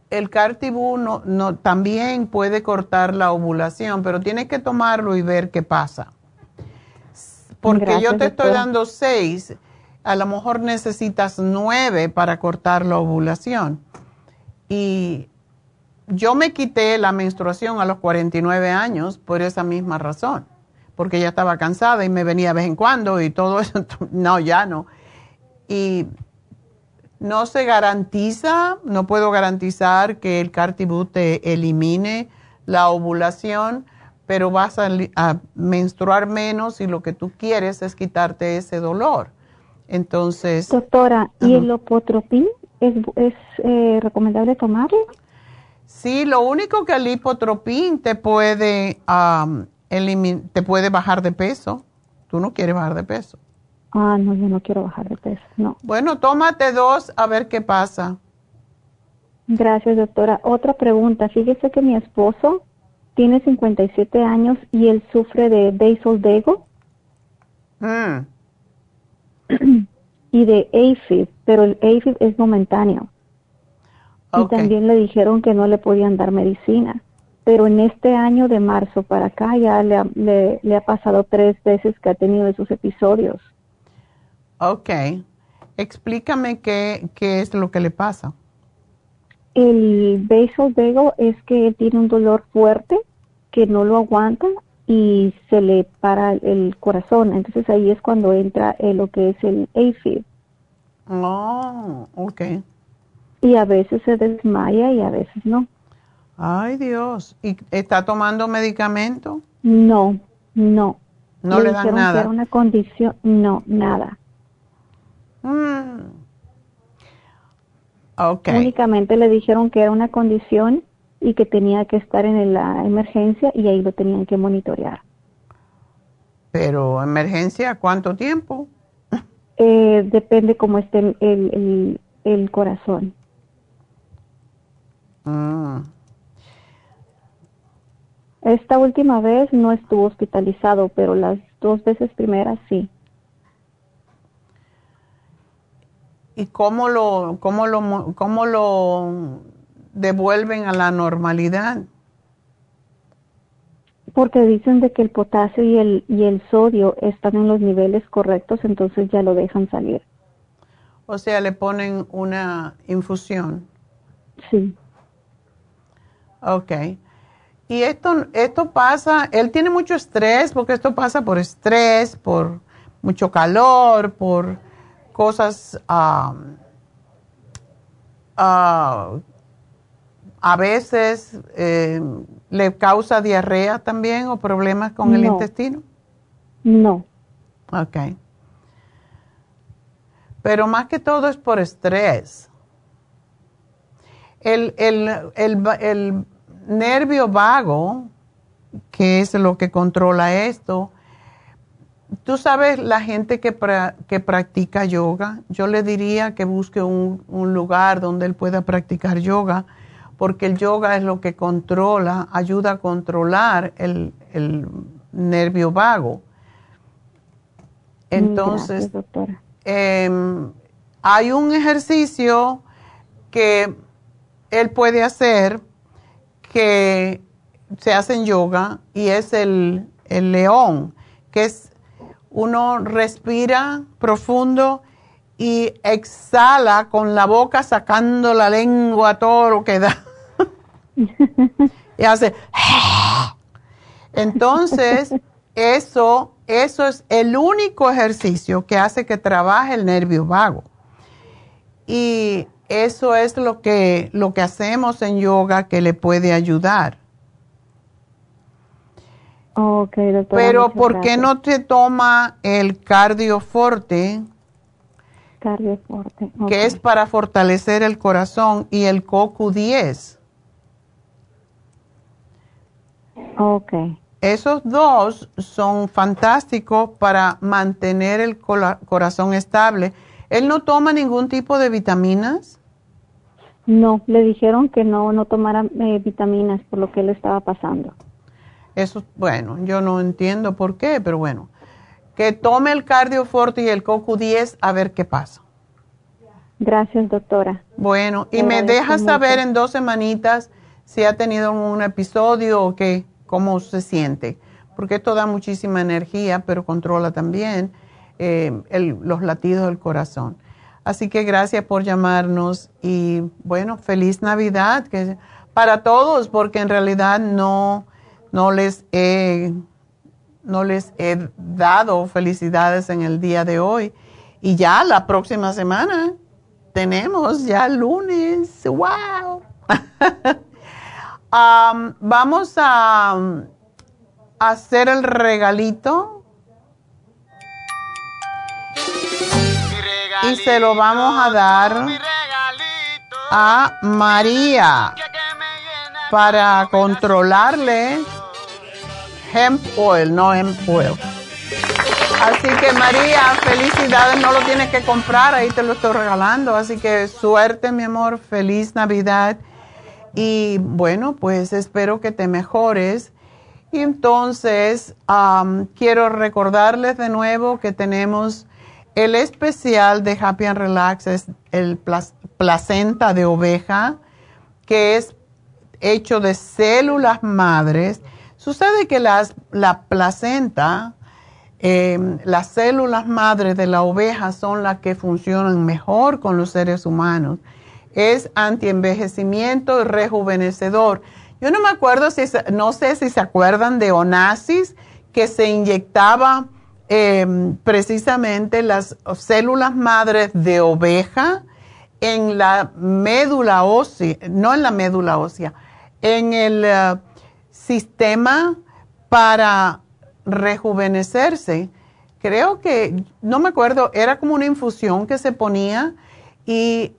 el Cartibú no, no, también puede cortar la ovulación, pero tienes que tomarlo y ver qué pasa. Porque yo te estoy dando seis, a lo mejor necesitas nueve para cortar la ovulación. Y yo me quité la menstruación a los 49 años por esa misma razón, porque ya estaba cansada y me venía de vez en cuando y todo eso. No, ya no. Y No se garantiza, no puedo garantizar que el Cartibut te elimine la ovulación, pero vas a, menstruar menos y lo que tú quieres es quitarte ese dolor. Entonces. Doctora, ¿y el lipotropín es, es eh, recomendable tomarlo? Sí, lo único que el lipotropín te puede, te puede bajar de peso. Tú no quieres bajar de peso. Ah, no, yo no quiero bajar de peso, no. Bueno, tómate dos a ver qué pasa. Gracias, doctora. Otra pregunta. Fíjese que mi esposo tiene 57 años y él sufre de basal dego mm. y de AFib, pero el AFib es momentáneo. Y también le dijeron que no le podían dar medicina. Pero en este año de marzo para acá ya le ha, le, ha pasado tres veces que ha tenido esos episodios. Ok. Explícame qué, qué es lo que le pasa. El basal dego es que tiene un dolor fuerte que no lo aguanta y se le para el corazón. Entonces ahí es cuando entra lo que es el AFib. Oh, ok. Y a veces se desmaya y a veces no. Ay Dios, ¿y está tomando medicamento? No, no. No le, dan nada. una condición, no, nada. Mm. Okay. Únicamente le dijeron que era una condición y que tenía que estar en la emergencia y ahí lo tenían que monitorear. Pero emergencia, ¿cuánto tiempo? Eh, depende cómo esté el, el, el corazón. Mm. Esta última vez no estuvo hospitalizado, pero las dos veces primeras sí. ¿Y cómo lo, cómo lo, cómo lo devuelven a la normalidad? Porque dicen de que el potasio y el, y el sodio están en los niveles correctos, entonces ya lo dejan salir. O sea, le ponen una infusión. Sí. Ok. Y esto, esto pasa, él tiene mucho estrés, porque esto pasa por estrés, por mucho calor, por cosas a veces eh, le causa diarrea también o problemas con el intestino. No. Ok. Pero más que todo es por estrés. El, el nervio vago, que es lo que controla esto, tú sabes, la gente que, que practica yoga, yo le diría que busque un, un lugar donde él pueda practicar yoga porque el yoga es lo que controla, ayuda a controlar el, nervio vago. Entonces, em, hay un ejercicio que él puede hacer que se hace en yoga y es el, el león, que es uno respira profundo y exhala con la boca sacando la lengua todo lo que da y hace. Entonces, eso, eso es el único ejercicio que hace que trabaje el nervio vago. Y eso es lo que, lo que hacemos en yoga que le puede ayudar. Pero ¿por qué no te toma el cardioforte? Cardioforte. Que es para fortalecer el corazón y el CoQ10. Ok. Esos dos son fantásticos para mantener el corazón estable. ¿Él no toma ningún tipo de vitaminas? No, le dijeron que no, no tomara eh, vitaminas por lo que él estaba pasando. Eso, bueno, yo no entiendo por qué, pero bueno. Que tome el cardioforte y el CoQ10 a ver qué pasa. Gracias, doctora. Bueno, y me deja saber en dos semanitas si ha tenido un episodio o qué, cómo se siente, porque esto da muchísima energía, pero controla también eh, los latidos del corazón. Así que gracias por llamarnos y bueno, feliz Navidad que, para todos, porque en realidad no, no, les he, no les he dado felicidades en el día de hoy. Y ya la próxima semana tenemos ya lunes. ¡Wow! vamos a, hacer el regalito. Y se lo vamos a dar a María para controlarle hemp oil, no hemp oil. Así que María, felicidades, no lo tienes que comprar, ahí te lo estoy regalando. Así que suerte, mi amor, feliz Navidad. Y bueno, pues espero que te mejores. Y entonces, quiero recordarles de nuevo que tenemos el especial de Happy and Relax, es el placenta de oveja, que es hecho de células madres. Sucede que las, la placenta, em, las células madres de la oveja son las que funcionan mejor con los seres humanos. Es antienvejecimiento y rejuvenecedor. Yo no me acuerdo si, no sé si se acuerdan de Onassis, que se inyectaba em, precisamente las células madres de oveja en la médula ósea, no en la médula ósea, en el eh, sistema para rejuvenecerse. Creo que, no me acuerdo, era como una infusión que se ponía y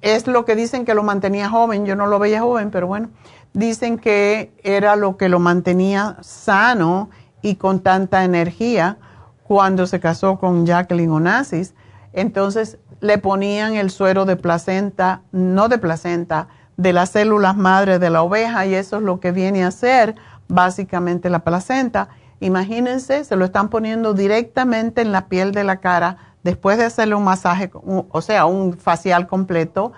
es lo que dicen que lo mantenía joven. Yo no lo veía joven, pero bueno, dicen que era lo que lo mantenía sano y con tanta energía cuando se casó con Jacqueline Onassis. Entonces le ponían el suero de placenta, no de placenta, de las células madre de la oveja y eso es lo que viene a ser básicamente la placenta. Imagínense, se lo están poniendo directamente en la piel de la cara después de hacerle un masaje, o sea, un facial completo.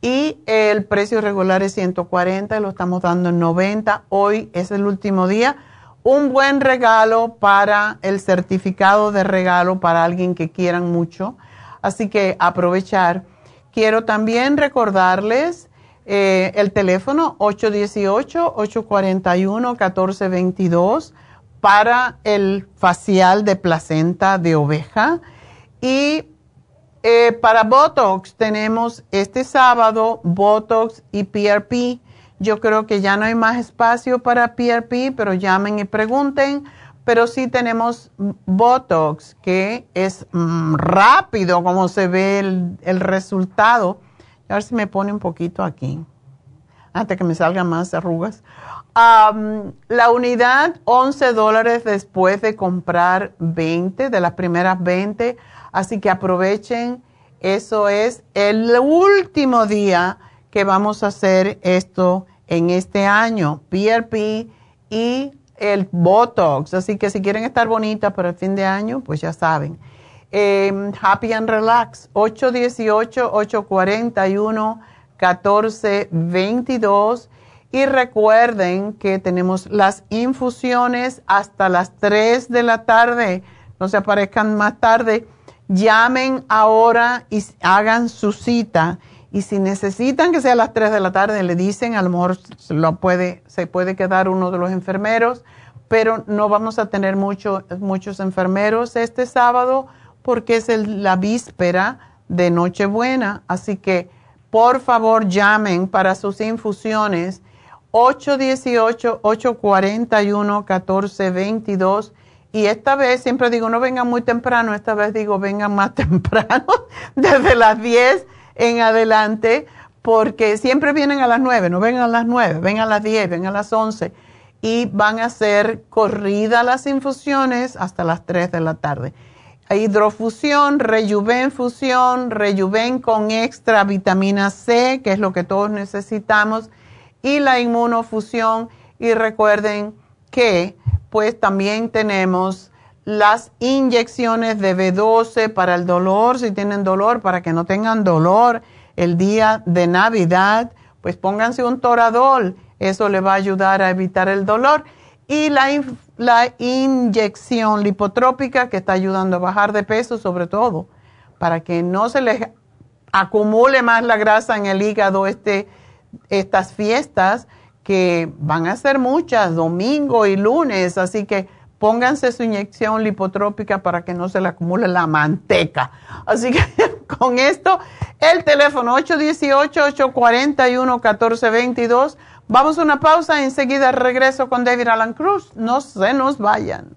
Y el precio regular es 140 y lo estamos dando en 90. Hoy es el último día. Un buen regalo para el certificado de regalo para alguien que quieran mucho. Así que aprovechar. Quiero también recordarles eh, el teléfono 818-841-1422 para el facial de placenta de oveja. Y eh, para Botox tenemos este sábado Botox y PRP. Yo creo que ya no hay más espacio para PRP, pero llamen y pregunten. Pero sí tenemos Botox, que es mm, rápido como se ve el, resultado a ver si me pone un poquito aquí, hasta que me salgan más arrugas. la unidad, 11 dólares después de comprar 20, de las primeras 20. Así que aprovechen. Eso es el último día que vamos a hacer esto en este año. PRP y el Botox. Así que si quieren estar bonitas para el fin de año, pues ya saben. Em, Happy and Relax, 818-841-1422. Y recuerden que tenemos las infusiones hasta las 3 de la tarde. No se aparezcan más tarde. Llamen ahora y hagan su cita. Y si necesitan que sea a las 3 de la tarde, le dicen, a lo mejor lo puede, se puede quedar uno de los enfermeros, pero no vamos a tener mucho, muchos enfermeros este sábado porque es la víspera de Nochebuena. Así que por favor llamen para sus infusiones 818-841-1422. Y esta vez siempre digo, no vengan muy temprano, esta vez digo, vengan más temprano, desde las 10 en adelante, porque siempre vienen a las 9, no vengan a las 9, vengan a las 10, vengan a las 11 y van a hacer corrida las infusiones hasta las 3 de la tarde hidrofusión, rejuven fusión, rejuven con extra vitamina C, que es lo que todos necesitamos, y la inmunofusión. Y recuerden que pues también tenemos las inyecciones de B12 para el dolor, si tienen dolor, para que no tengan dolor el día de Navidad, pues pónganse un toradol, eso le va a ayudar a evitar el dolor. Y la la inyección lipotrópica que está ayudando a bajar de peso sobre todo, para que no se les acumule más la grasa en el hígado este, estas fiestas que van a ser muchas, domingo y lunes, así que pónganse su inyección lipotrópica para que no se le acumule la manteca. Así que con esto. El teléfono 818-841-1422. Vamos a una pausa, enseguida regreso con David Alan Cruz. No se nos vayan.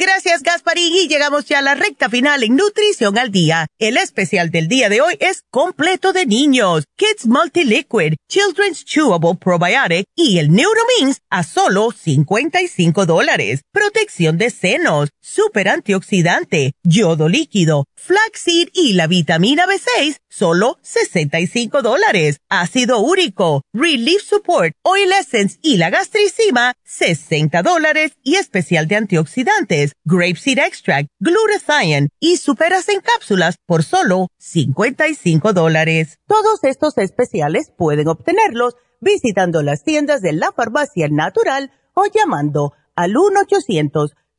Gracias, Gasparín. Y llegamos ya a la recta final en Nutrición al Día. El especial del día de hoy es completo de niños. Kids Multi-Liquid, Children's Chewable Probiotic y el Neuromins a solo 55 dólares. Protección de senos, super antioxidante, yodo líquido, flaxseed y la vitamina B6, solo 65 dólares. Ácido úrico, Relief Support, Oil Essence y la gastricima, 60 dólares y especial de antioxidantes, Grapeseed Extract, Glutathione y superas en cápsulas por solo 55 dólares. Todos estos especiales pueden obtenerlos visitando las tiendas de la farmacia natural o llamando al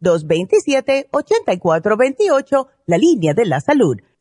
1-800-227-8428, la línea de la salud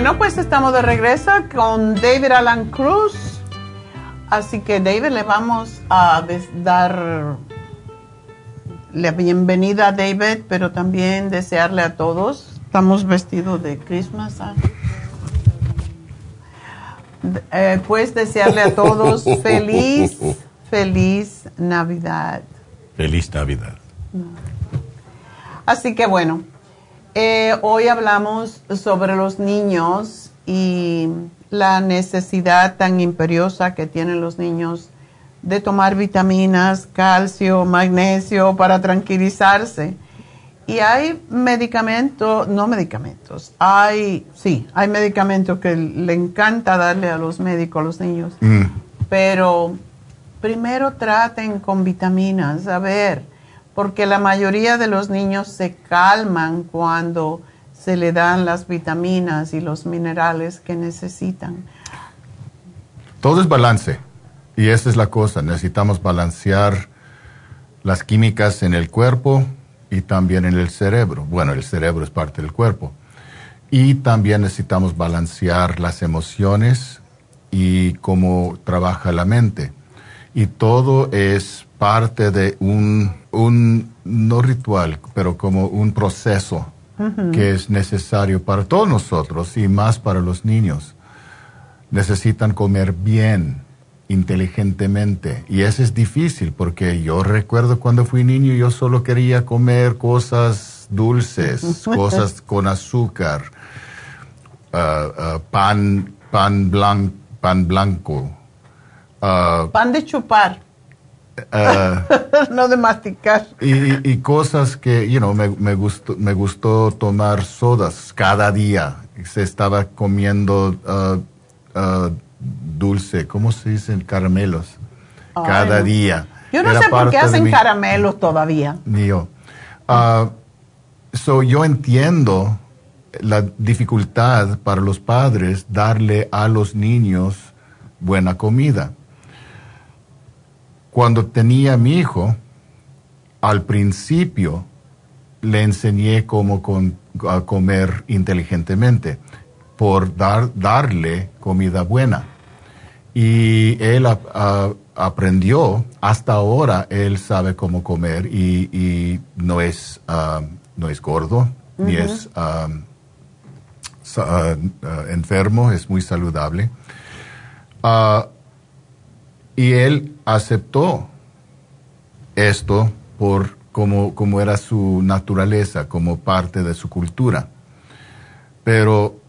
Bueno, pues estamos de regreso con David Alan Cruz. Así que David, le vamos a dar la bienvenida a David, pero también desearle a todos. Estamos vestidos de Christmas. ¿ah? Eh, pues desearle a todos feliz, feliz Navidad. Feliz Navidad. Así que bueno, eh, hoy hablamos sobre los niños y la necesidad tan imperiosa que tienen los niños de tomar vitaminas, calcio, magnesio para tranquilizarse. Y hay medicamentos, no medicamentos, hay, sí, hay medicamentos que le encanta darle a los médicos, a los niños. Mm. Pero primero traten con vitaminas, a ver, porque la mayoría de los niños se calman cuando se le dan las vitaminas y los minerales que necesitan. Todo es balance y esa es la cosa, necesitamos balancear las químicas en el cuerpo y también en el cerebro. Bueno, el cerebro es parte del cuerpo. Y también necesitamos balancear las emociones y cómo trabaja la mente. Y todo es parte de un, un no ritual, pero como un proceso que es necesario para todos nosotros y más para los niños. Necesitan comer bien, inteligentemente. Y eso es difícil porque yo recuerdo cuando fui niño yo solo quería comer cosas dulces, cosas con azúcar, ah, ah, pan, pan, blan, pan blanco. Ah, pan de chupar. Ah, no de masticar. Y, cosas que, you know, me, me, gustó, me gustó tomar sodas cada día. Se estaba comiendo uh, uh, dulce, ¿cómo se dicen? Caramelos. cada día. Yo no sé por qué hacen caramelos todavía. Ni yo. So yo entiendo la dificultad para los padres darle a los niños buena comida. Cuando tenía mi hijo, al principio le enseñé cómo comer inteligentemente por dar, darle comida buena. Y él aprendió, hasta ahora él sabe cómo comer y, no, es, um, no es gordo, ni es um, uh, uh, enfermo, es muy saludable. Uh, y él aceptó esto por como, como era su naturaleza, como parte de su cultura. Pero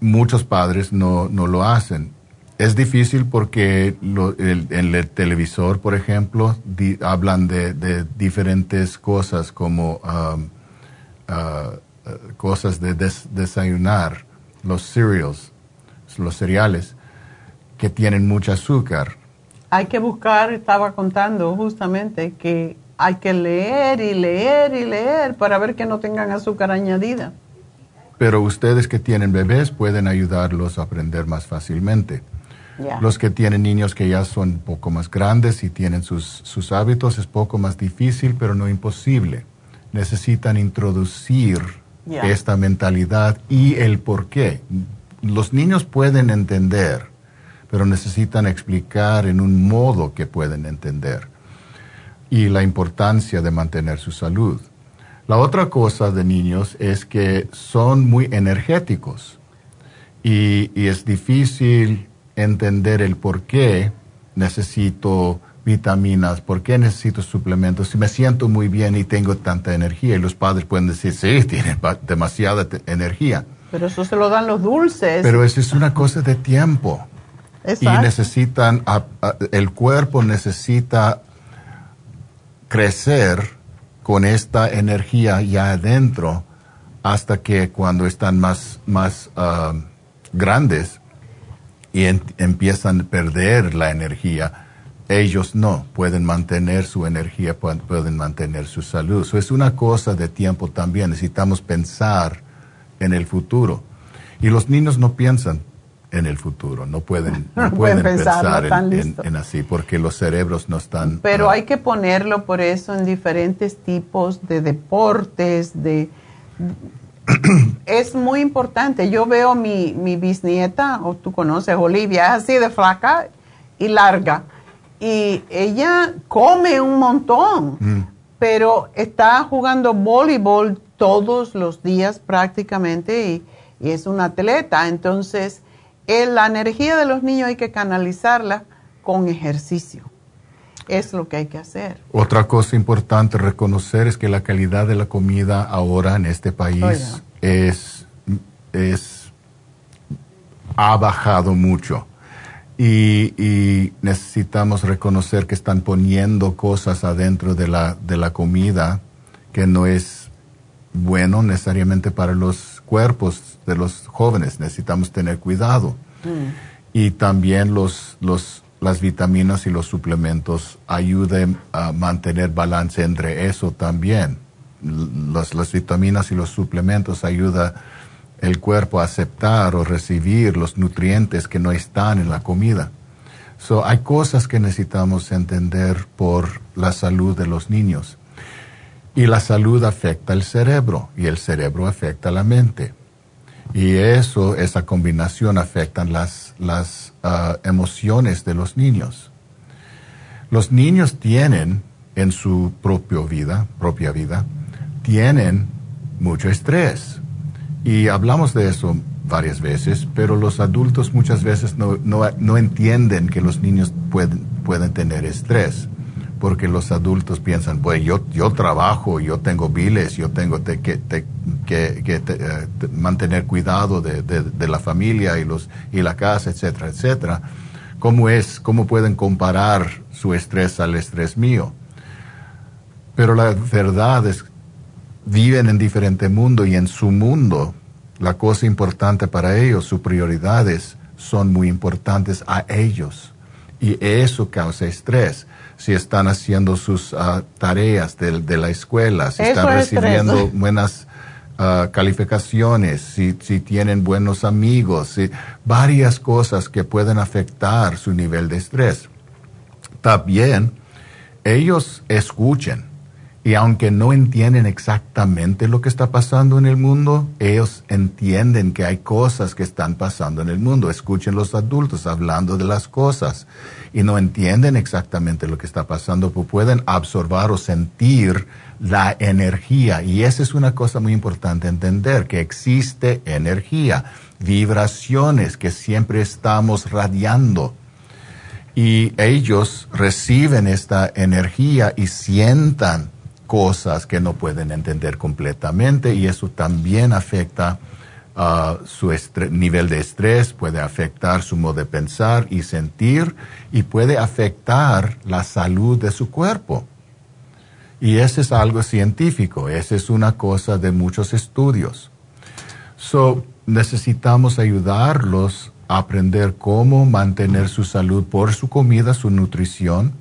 muchos padres no, lo hacen. Es difícil porque en el televisor, por ejemplo, hablan de, diferentes cosas como um, uh, cosas de desayunar, los cereals, los cereales, que tienen mucho azúcar. Hay que buscar, estaba contando justamente, que hay que leer y leer y leer para ver que no tengan azúcar añadida. Pero ustedes que tienen bebés pueden ayudarlos a aprender más fácilmente. Los que tienen niños que ya son un poco más grandes y tienen sus, sus hábitos es poco más difícil, pero no imposible. Necesitan introducir esta mentalidad y el por qué. Los niños pueden entender, pero necesitan explicar en un modo que pueden entender. Y la importancia de mantener su salud. La otra cosa de niños es que son muy energéticos y, es difícil entender el por qué necesito vitaminas, por qué necesito suplementos, si me siento muy bien y tengo tanta energía. Y los padres pueden decir, sí, tienen demasiada energía. Pero eso se lo dan los dulces. Pero eso es una cosa de tiempo. Y necesitan, el cuerpo necesita crecer con esta energía ya adentro hasta que cuando están más, más ah, grandes y empiezan a perder la energía, ellos no pueden mantener su energía, pueden, mantener su salud. Eso es una cosa de tiempo también. Necesitamos pensar en el futuro. Y los niños no piensan en el futuro. No pueden, no pueden, pensar en, así porque los cerebros no están... Pero hay que ponerlo por eso en diferentes tipos de deportes, de... es muy importante. Yo veo mi, mi bisnieta, o tú conoces, Olivia, es así de flaca y larga. Y ella come un montón, mm. pero está jugando voleibol todos los días prácticamente y, y es una atleta. Entonces, la energía de los niños hay que canalizarla con ejercicio. Es lo que hay que hacer. Otra cosa importante reconocer es que la calidad de la comida ahora en este país es, es, ha bajado mucho. Y, necesitamos reconocer que están poniendo cosas adentro de la, de la comida que no es bueno necesariamente para los cuerpos de los jóvenes. Necesitamos tener cuidado. Mm. Y también los, los, las vitaminas y los suplementos ayuden a mantener balance entre eso también. Las, las vitaminas y los suplementos ayudan el cuerpo a aceptar o recibir los nutrientes que no están en la comida. So, hay cosas que necesitamos entender por la salud de los niños. Y la salud afecta el cerebro y el cerebro afecta la mente. Y eso, esa combinación afecta las, las ah, emociones de los niños. Los niños tienen en su propia vida, propia vida, tienen mucho estrés. Y hablamos de eso varias veces, pero los adultos muchas veces no, no, no entienden que los niños pueden, pueden tener estrés porque los adultos piensan, pues yo, yo trabajo, yo tengo biles, yo tengo que, eh, mantener cuidado de, la familia y la casa, etcétera, etcétera. ¿Cómo es? ¿Cómo pueden comparar su estrés al estrés mío? Pero la verdad es, viven en diferente mundo y en su mundo, la cosa importante para ellos, sus prioridades son muy importantes a ellos Y eso causa estrés. Si están haciendo sus ah, tareas de, la escuela, si están recibiendo buenas ah, calificaciones, si, si, tienen buenos amigos, varias cosas que pueden afectar su nivel de estrés. También ellos escuchen y aunque no entienden exactamente lo que está pasando en el mundo, ellos entienden que hay cosas que están pasando en el mundo. Escuchen los adultos hablando de las cosas y no entienden exactamente lo que está pasando, pues pueden absorber o sentir la energía. Y esa es una cosa muy importante entender, que existe energía, vibraciones que siempre estamos radiando. Y ellos reciben esta energía y sientan cosas que no pueden entender completamente y eso también afecta uh, su nivel de estrés, puede afectar su modo de pensar y sentir y puede afectar la salud de su cuerpo. Y eso es algo científico, esa es una cosa de muchos estudios. So, necesitamos ayudarlos a aprender cómo mantener su salud por su comida, su nutrición,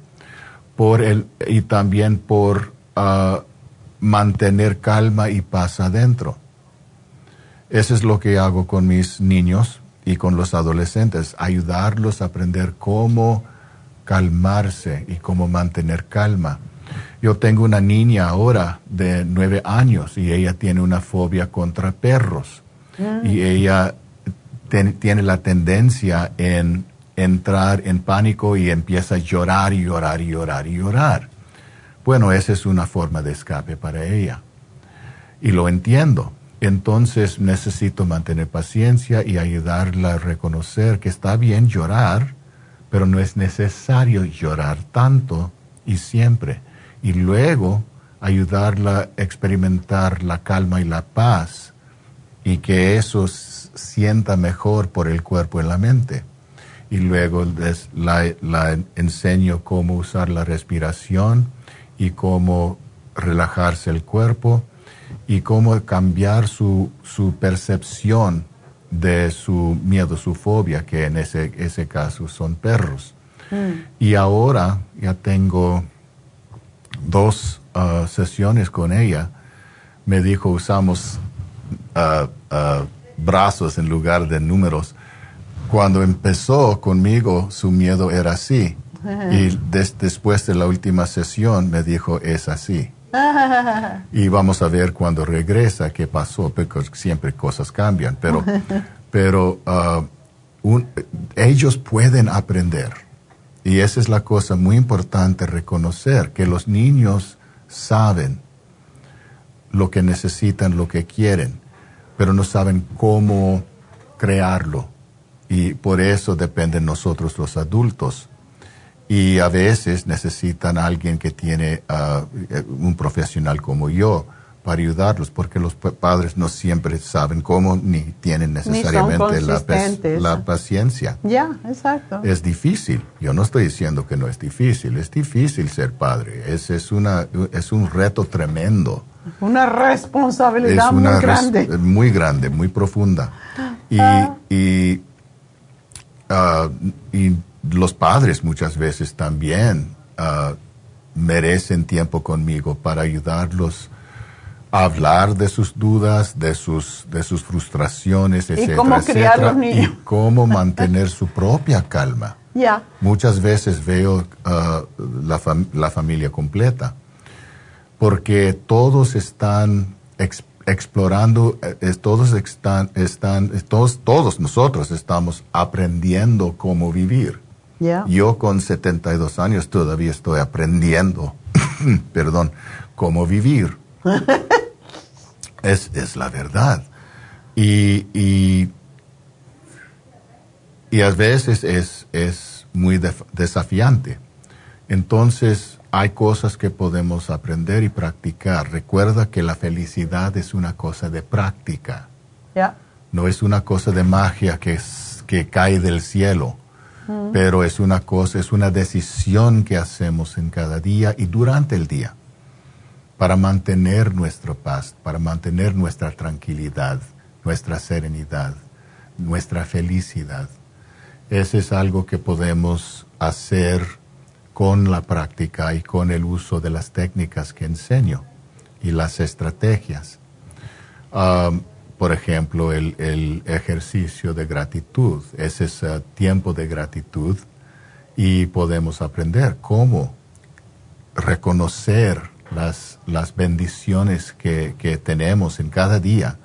por el, y también por a mantener calma y paz adentro. Eso es lo que hago con mis niños y con los adolescentes, ayudarlos a aprender cómo calmarse y cómo mantener calma. Yo tengo una niña ahora de nueve años y ella tiene una fobia contra perros ah. y ella tiene la tendencia en entrar en pánico y empieza a llorar y llorar y llorar y llorar. Bueno, esa es una forma de escape para ella. Y lo entiendo. Entonces necesito mantener paciencia y ayudarla a reconocer que está bien llorar, pero no es necesario llorar tanto y siempre. Y luego ayudarla a experimentar la calma y la paz y que eso sienta mejor por el cuerpo y la mente. Y luego la, enseño cómo usar la respiración y cómo relajarse el cuerpo y cómo cambiar su, su percepción de su miedo, su fobia, que en ese, ese caso son perros. Mm. Y ahora ya tengo dos uh, sesiones con ella. Me dijo, usamos uh, uh, brazos en lugar de números. Cuando empezó conmigo, su miedo era así. Y después de la última sesión me dijo, es así. y vamos a ver cuando regresa qué pasó, porque siempre cosas cambian, pero, pero uh, ellos pueden aprender. Y esa es la cosa muy importante, reconocer que los niños saben lo que necesitan, lo que quieren, pero no saben cómo crearlo. Y por eso dependen nosotros los adultos y a veces necesitan a alguien que tiene uh, un profesional como yo para ayudarlos, porque los padres no siempre saben cómo ni tienen necesariamente la, paciencia. Ya, exacto. Es difícil. Yo no estoy diciendo que no es difícil. Es difícil ser padre. Es, es, una, es un reto tremendo. Una responsabilidad muy grande. Muy grande, muy profunda. Y, ah. y, uh, y los padres muchas veces también ah, merecen tiempo conmigo para ayudarlos a hablar de sus dudas, de sus, de sus frustraciones, etcétera, ¿Y cómo etcétera, y cómo mantener su propia calma. Ya. Muchas veces veo ah, la, la, familia completa, porque todos están explorando, eh, todos están, están todos, todos nosotros estamos aprendiendo cómo vivir. Yo con 72 años todavía estoy aprendiendo, perdón, cómo vivir. es, es, la verdad. Y, y, y, a veces es, es muy desafiante. Entonces hay cosas que podemos aprender y practicar. Recuerda que la felicidad es una cosa de práctica. No es una cosa de magia que, que cae del cielo pero es una cosa, es una decisión que hacemos en cada día y durante el día para mantener nuestra paz, para mantener nuestra tranquilidad, nuestra serenidad, nuestra felicidad. ese es algo que podemos hacer con la práctica y con el uso de las técnicas que enseño y las estrategias. Um, por ejemplo, el, ejercicio de gratitud, ese es tiempo de gratitud y podemos aprender cómo reconocer las, las bendiciones que, tenemos en cada día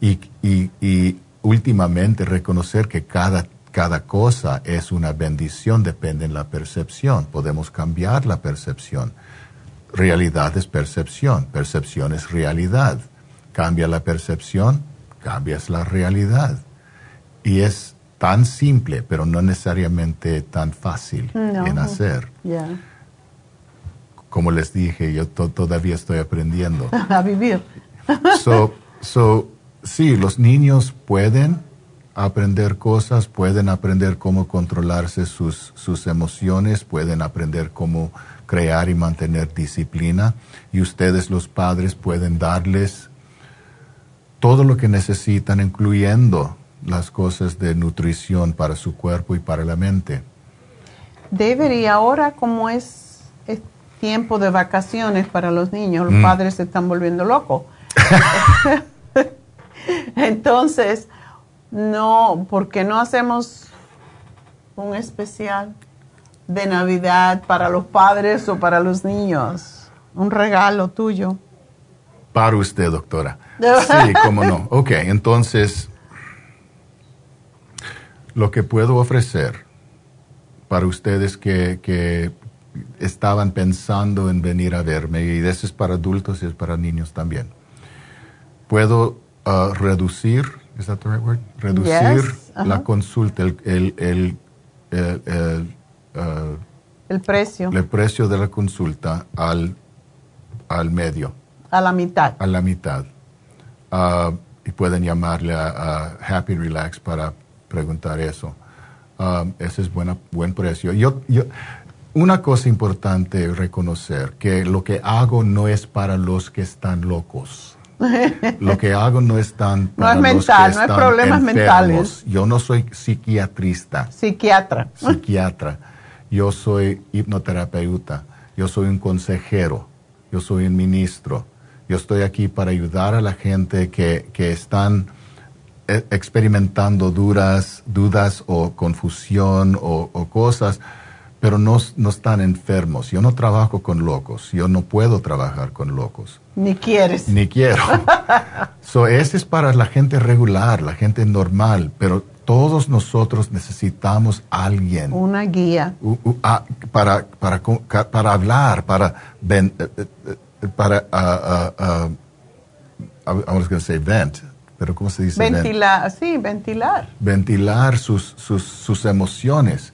y, y, últimamente reconocer que cada, cada cosa es una bendición, depende de la percepción. Podemos cambiar la percepción. Realidad es percepción, percepción es realidad. Cambia la percepción, cambias la realidad. Y es tan simple, pero no necesariamente tan fácil en hacer. Como les dije, yo todavía estoy aprendiendo. A vivir. so, so, sí, los niños pueden aprender cosas, pueden aprender cómo controlarse sus, sus emociones, pueden aprender cómo crear y mantener disciplina y ustedes los padres pueden darles todo lo que necesitan, incluyendo las cosas de nutrición para su cuerpo y para la mente. David, y ahora como es, tiempo de vacaciones para los niños, los mm. padres se están volviendo locos. Entonces, no, ¿por qué no hacemos un especial de Navidad para los padres o para los niños? Un regalo tuyo. Para usted, doctora. Sí, cómo no. Ok, entonces, lo que puedo ofrecer para ustedes que, estaban pensando en venir a verme, y eso es para adultos y es para niños también. Puedo uh, reducir, ¿es that the right word? Reducir la consulta, el, el, el, uh, el, precio. El precio de la consulta al, al medio. A la mitad. A la mitad. Uh, y pueden llamarle a, Happy Relax para preguntar eso. Um, ese es buena, buen precio. Yo, yo, una cosa importante reconocer, que lo que hago no es para los que están locos. Lo que hago no es tan para no es mental, no es problemas mentales. Yo no soy psiquiatrista. Psiquiatra. Psiquiatra. Yo soy hipnoterapeuta. Yo soy un consejero. Yo soy un ministro. Yo estoy aquí para ayudar a la gente que, que están eh, experimentando dudas, dudas o confusión o, cosas, pero no, no, están enfermos. Yo no trabajo con locos. Yo no puedo trabajar con locos. Ni quieres. Ni quiero. so, ese es para la gente regular, la gente normal, pero todos nosotros necesitamos alguien. Una guía. Para, para, para, hablar, para... Eh, eh, para, uh, uh, I was going to say vent, pero ¿cómo se dice? Ventilar, sí, ventilar. Ventilar sus, sus, sus emociones.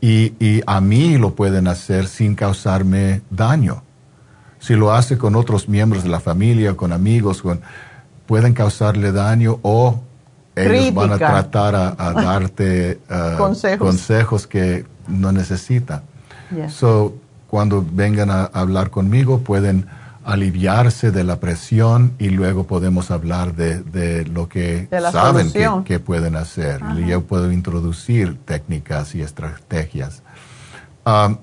Y, y, a mí lo pueden hacer sin causarme daño. Si lo hace con otros miembros de la familia, con amigos, con, pueden causarle daño o ellos van a tratar a, darte consejos. consejos. que no necesitan. So, cuando vengan a hablar conmigo, pueden aliviarse de la presión y luego podemos hablar de, lo que saben que, pueden hacer. Y yo puedo introducir técnicas y estrategias. Um,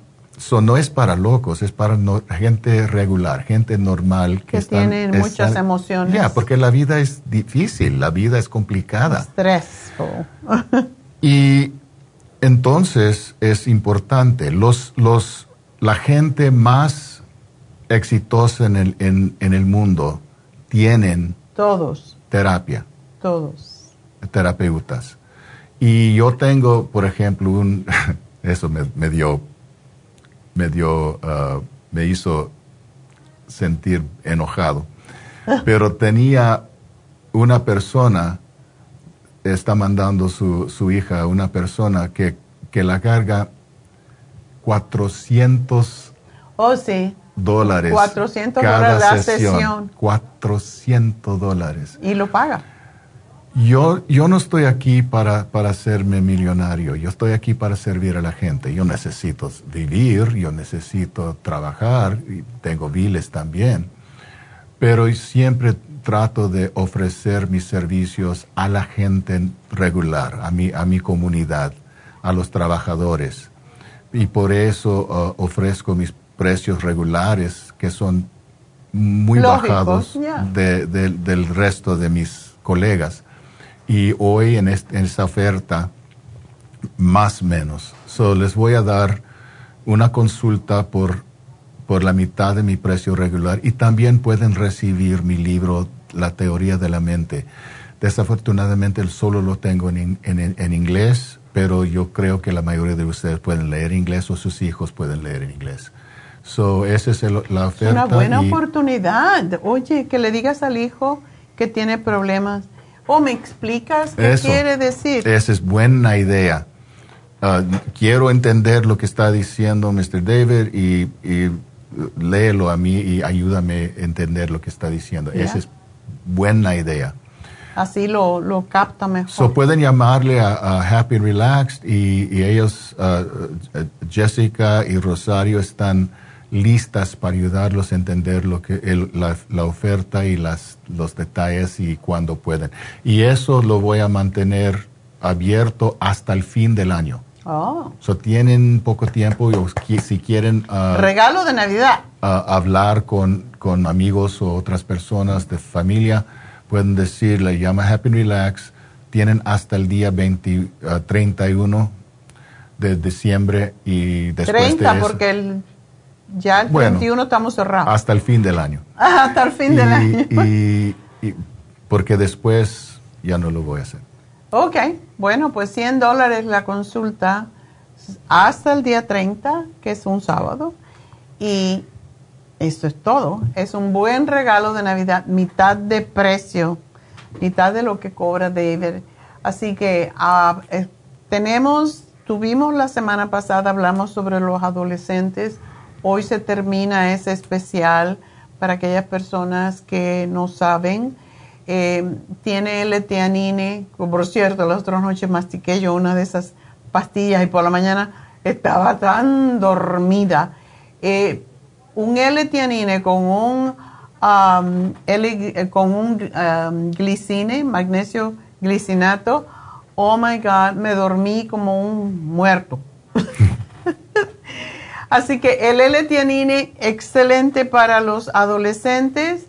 no es para locos, es para gente regular, gente normal que, que tienen muchas emociones. Ya, porque la vida es difícil, la vida es complicada. Stressful. y entonces es importante, los, los, la gente más exitosos en el, en, en el mundo tienen todos terapia. Todos. Terapeutas. Y yo tengo, por ejemplo, un, eso me, me dio, me dio, uh, me hizo sentir enojado. Pero tenía una persona, está mandando su, su hija a una persona que, que la carga 400 oh, sí dólares. 400 dólares la sesión. 400 dólares. Y lo paga. Yo, yo no estoy aquí para, para hacerme millonario, yo estoy aquí para servir a la gente. Yo necesito vivir, yo necesito trabajar, y tengo biles también, pero siempre trato de ofrecer mis servicios a la gente regular, a mi, a mi comunidad, a los trabajadores. Y por eso uh, ofrezco mis precios regulares, que son muy bajados del resto de mis colegas. Y hoy en, esta oferta, más o menos. So, les voy a dar una consulta por, por la mitad de mi precio regular y también pueden recibir mi libro La teoría de la mente. Desafortunadamente solo lo tengo en, en, en inglés, pero yo creo que la mayoría de ustedes pueden leer inglés o sus hijos pueden leer en inglés. So, esa es la oferta. Una buena oportunidad. Oye, que le digas al hijo que tiene problemas. ¿O me explicas qué quiere decir? Esa es buena idea. Ah, quiero entender lo que está diciendo Mr. David y, y, léelo a mí y ayúdame a entender lo que está diciendo. Esa es buena idea. Así lo, lo capta mejor. So pueden llamarle a, Happy Relaxed y, ellos, ah, Jessica y Rosario, están listas para ayudarlos a entender lo que la, oferta y las, los detalles y cuándo pueden. Y eso lo voy a mantener abierto hasta el fin del año. Oh. So tienen poco tiempo y si quieren... Ah, Regalo de Navidad. Ah, hablar con, con, amigos o otras personas de familia, pueden decirle, llama Happy Relax. Tienen hasta el día 20, 31 ah, de diciembre y después 30 de eso, porque el ya el 21 estamos cerrados. Hasta el fin del año. hasta el fin del año. y, porque después ya no lo voy a hacer. Ok, bueno, pues 100 dólares la consulta hasta el día 30, que es un sábado. Y esto es todo. Es un buen regalo de Navidad, mitad de precio, mitad de lo que cobra David. Así que ah, eh, tenemos, tuvimos la semana pasada, hablamos sobre los adolescentes Hoy se termina ese especial para aquellas personas que no saben. Eh, tiene L-teanine, por cierto, las otras noches mastiqué yo una de esas pastillas y por la mañana estaba tan dormida. Eh, un L-teanine con un, um, con un um, glicine, magnesio glicinato, oh my God, me dormí como un muerto. Así que el L-tianine, excelente para los adolescentes,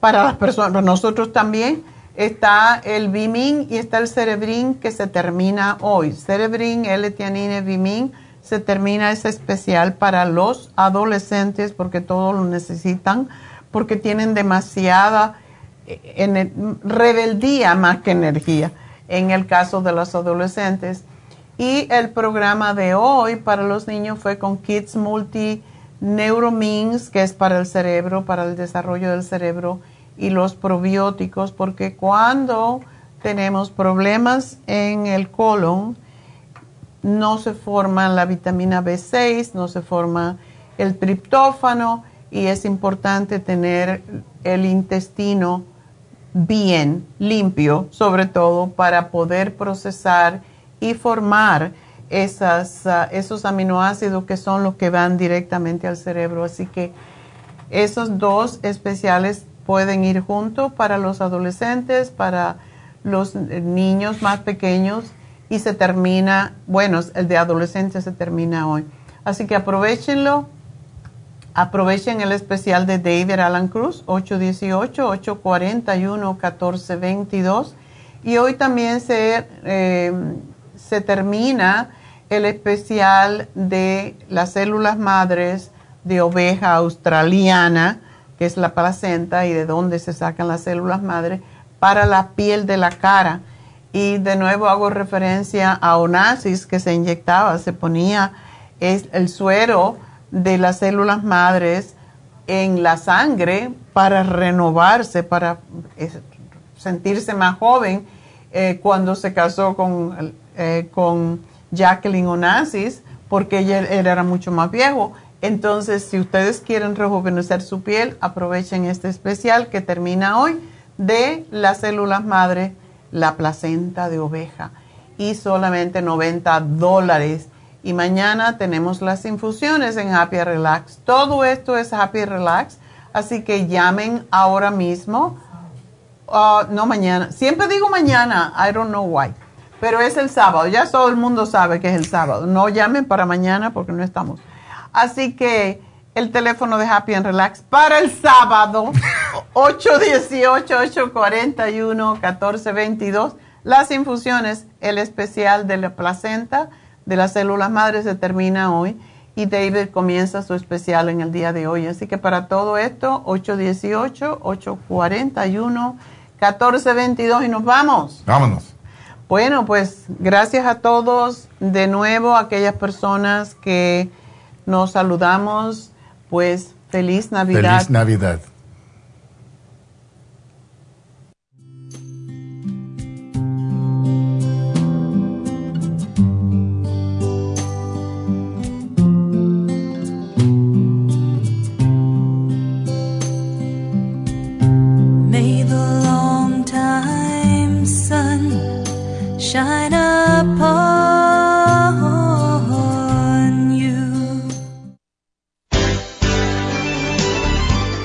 para las personas, nosotros también. Está el Bimin y está el Cerebrin que se termina hoy. Cerebrin, L-tianine, Bimin, se termina ese especial para los adolescentes porque todos lo necesitan, porque tienen demasiada eh, rebeldía más que energía en el caso de los adolescentes. Y el programa de hoy para los niños fue con Kids Multi Neuromins, que es para el cerebro, para el desarrollo del cerebro, y los probióticos, porque cuando tenemos problemas en el colon, no se forma la vitamina B6, no se forma el triptófano y es importante tener el intestino bien limpio, sobre todo para poder procesar y formar esas, ah, esos aminoácidos que son los que van directamente al cerebro. Así que esos dos especiales pueden ir juntos para los adolescentes, para los niños más pequeños y se termina, bueno, el de adolescentes se termina hoy. Así que aprovechenlo, aprovechen el especial de David Alan Cruz, 818-841-1422. Y hoy también se eh, se termina el especial de las células madres de oveja australiana, que es la placenta y de dónde se sacan las células madres, para la piel de la cara. Y de nuevo hago referencia a Onassis que se inyectaba, se ponía el suero de las células madres en la sangre para renovarse, para sentirse más joven. Eh, cuando se casó con eh, con Jacqueline Onassis porque ella, era mucho más viejo. Entonces, si ustedes quieren rejuvenecer su piel, aprovechen este especial que termina hoy de las células madre, la placenta de oveja, y solamente 90 dólares. Y mañana tenemos las infusiones en Happy Relax. Todo esto es Happy Relax, así que llamen ahora mismo. Uh, no mañana, siempre digo mañana, I don't know why pero es el sábado. Ya todo el mundo sabe que es el sábado. No llamen para mañana porque no estamos. Así que el teléfono de Happy and Relax para el sábado, 818-841-1422. Las infusiones, el especial de la placenta, de las células madres se termina hoy y David comienza su especial en el día de hoy. Así que para todo esto, 818-841-1422 y nos vamos. Vámonos. Bueno, pues gracias a todos de nuevo, aquellas personas que nos saludamos, pues feliz Navidad. Feliz Navidad.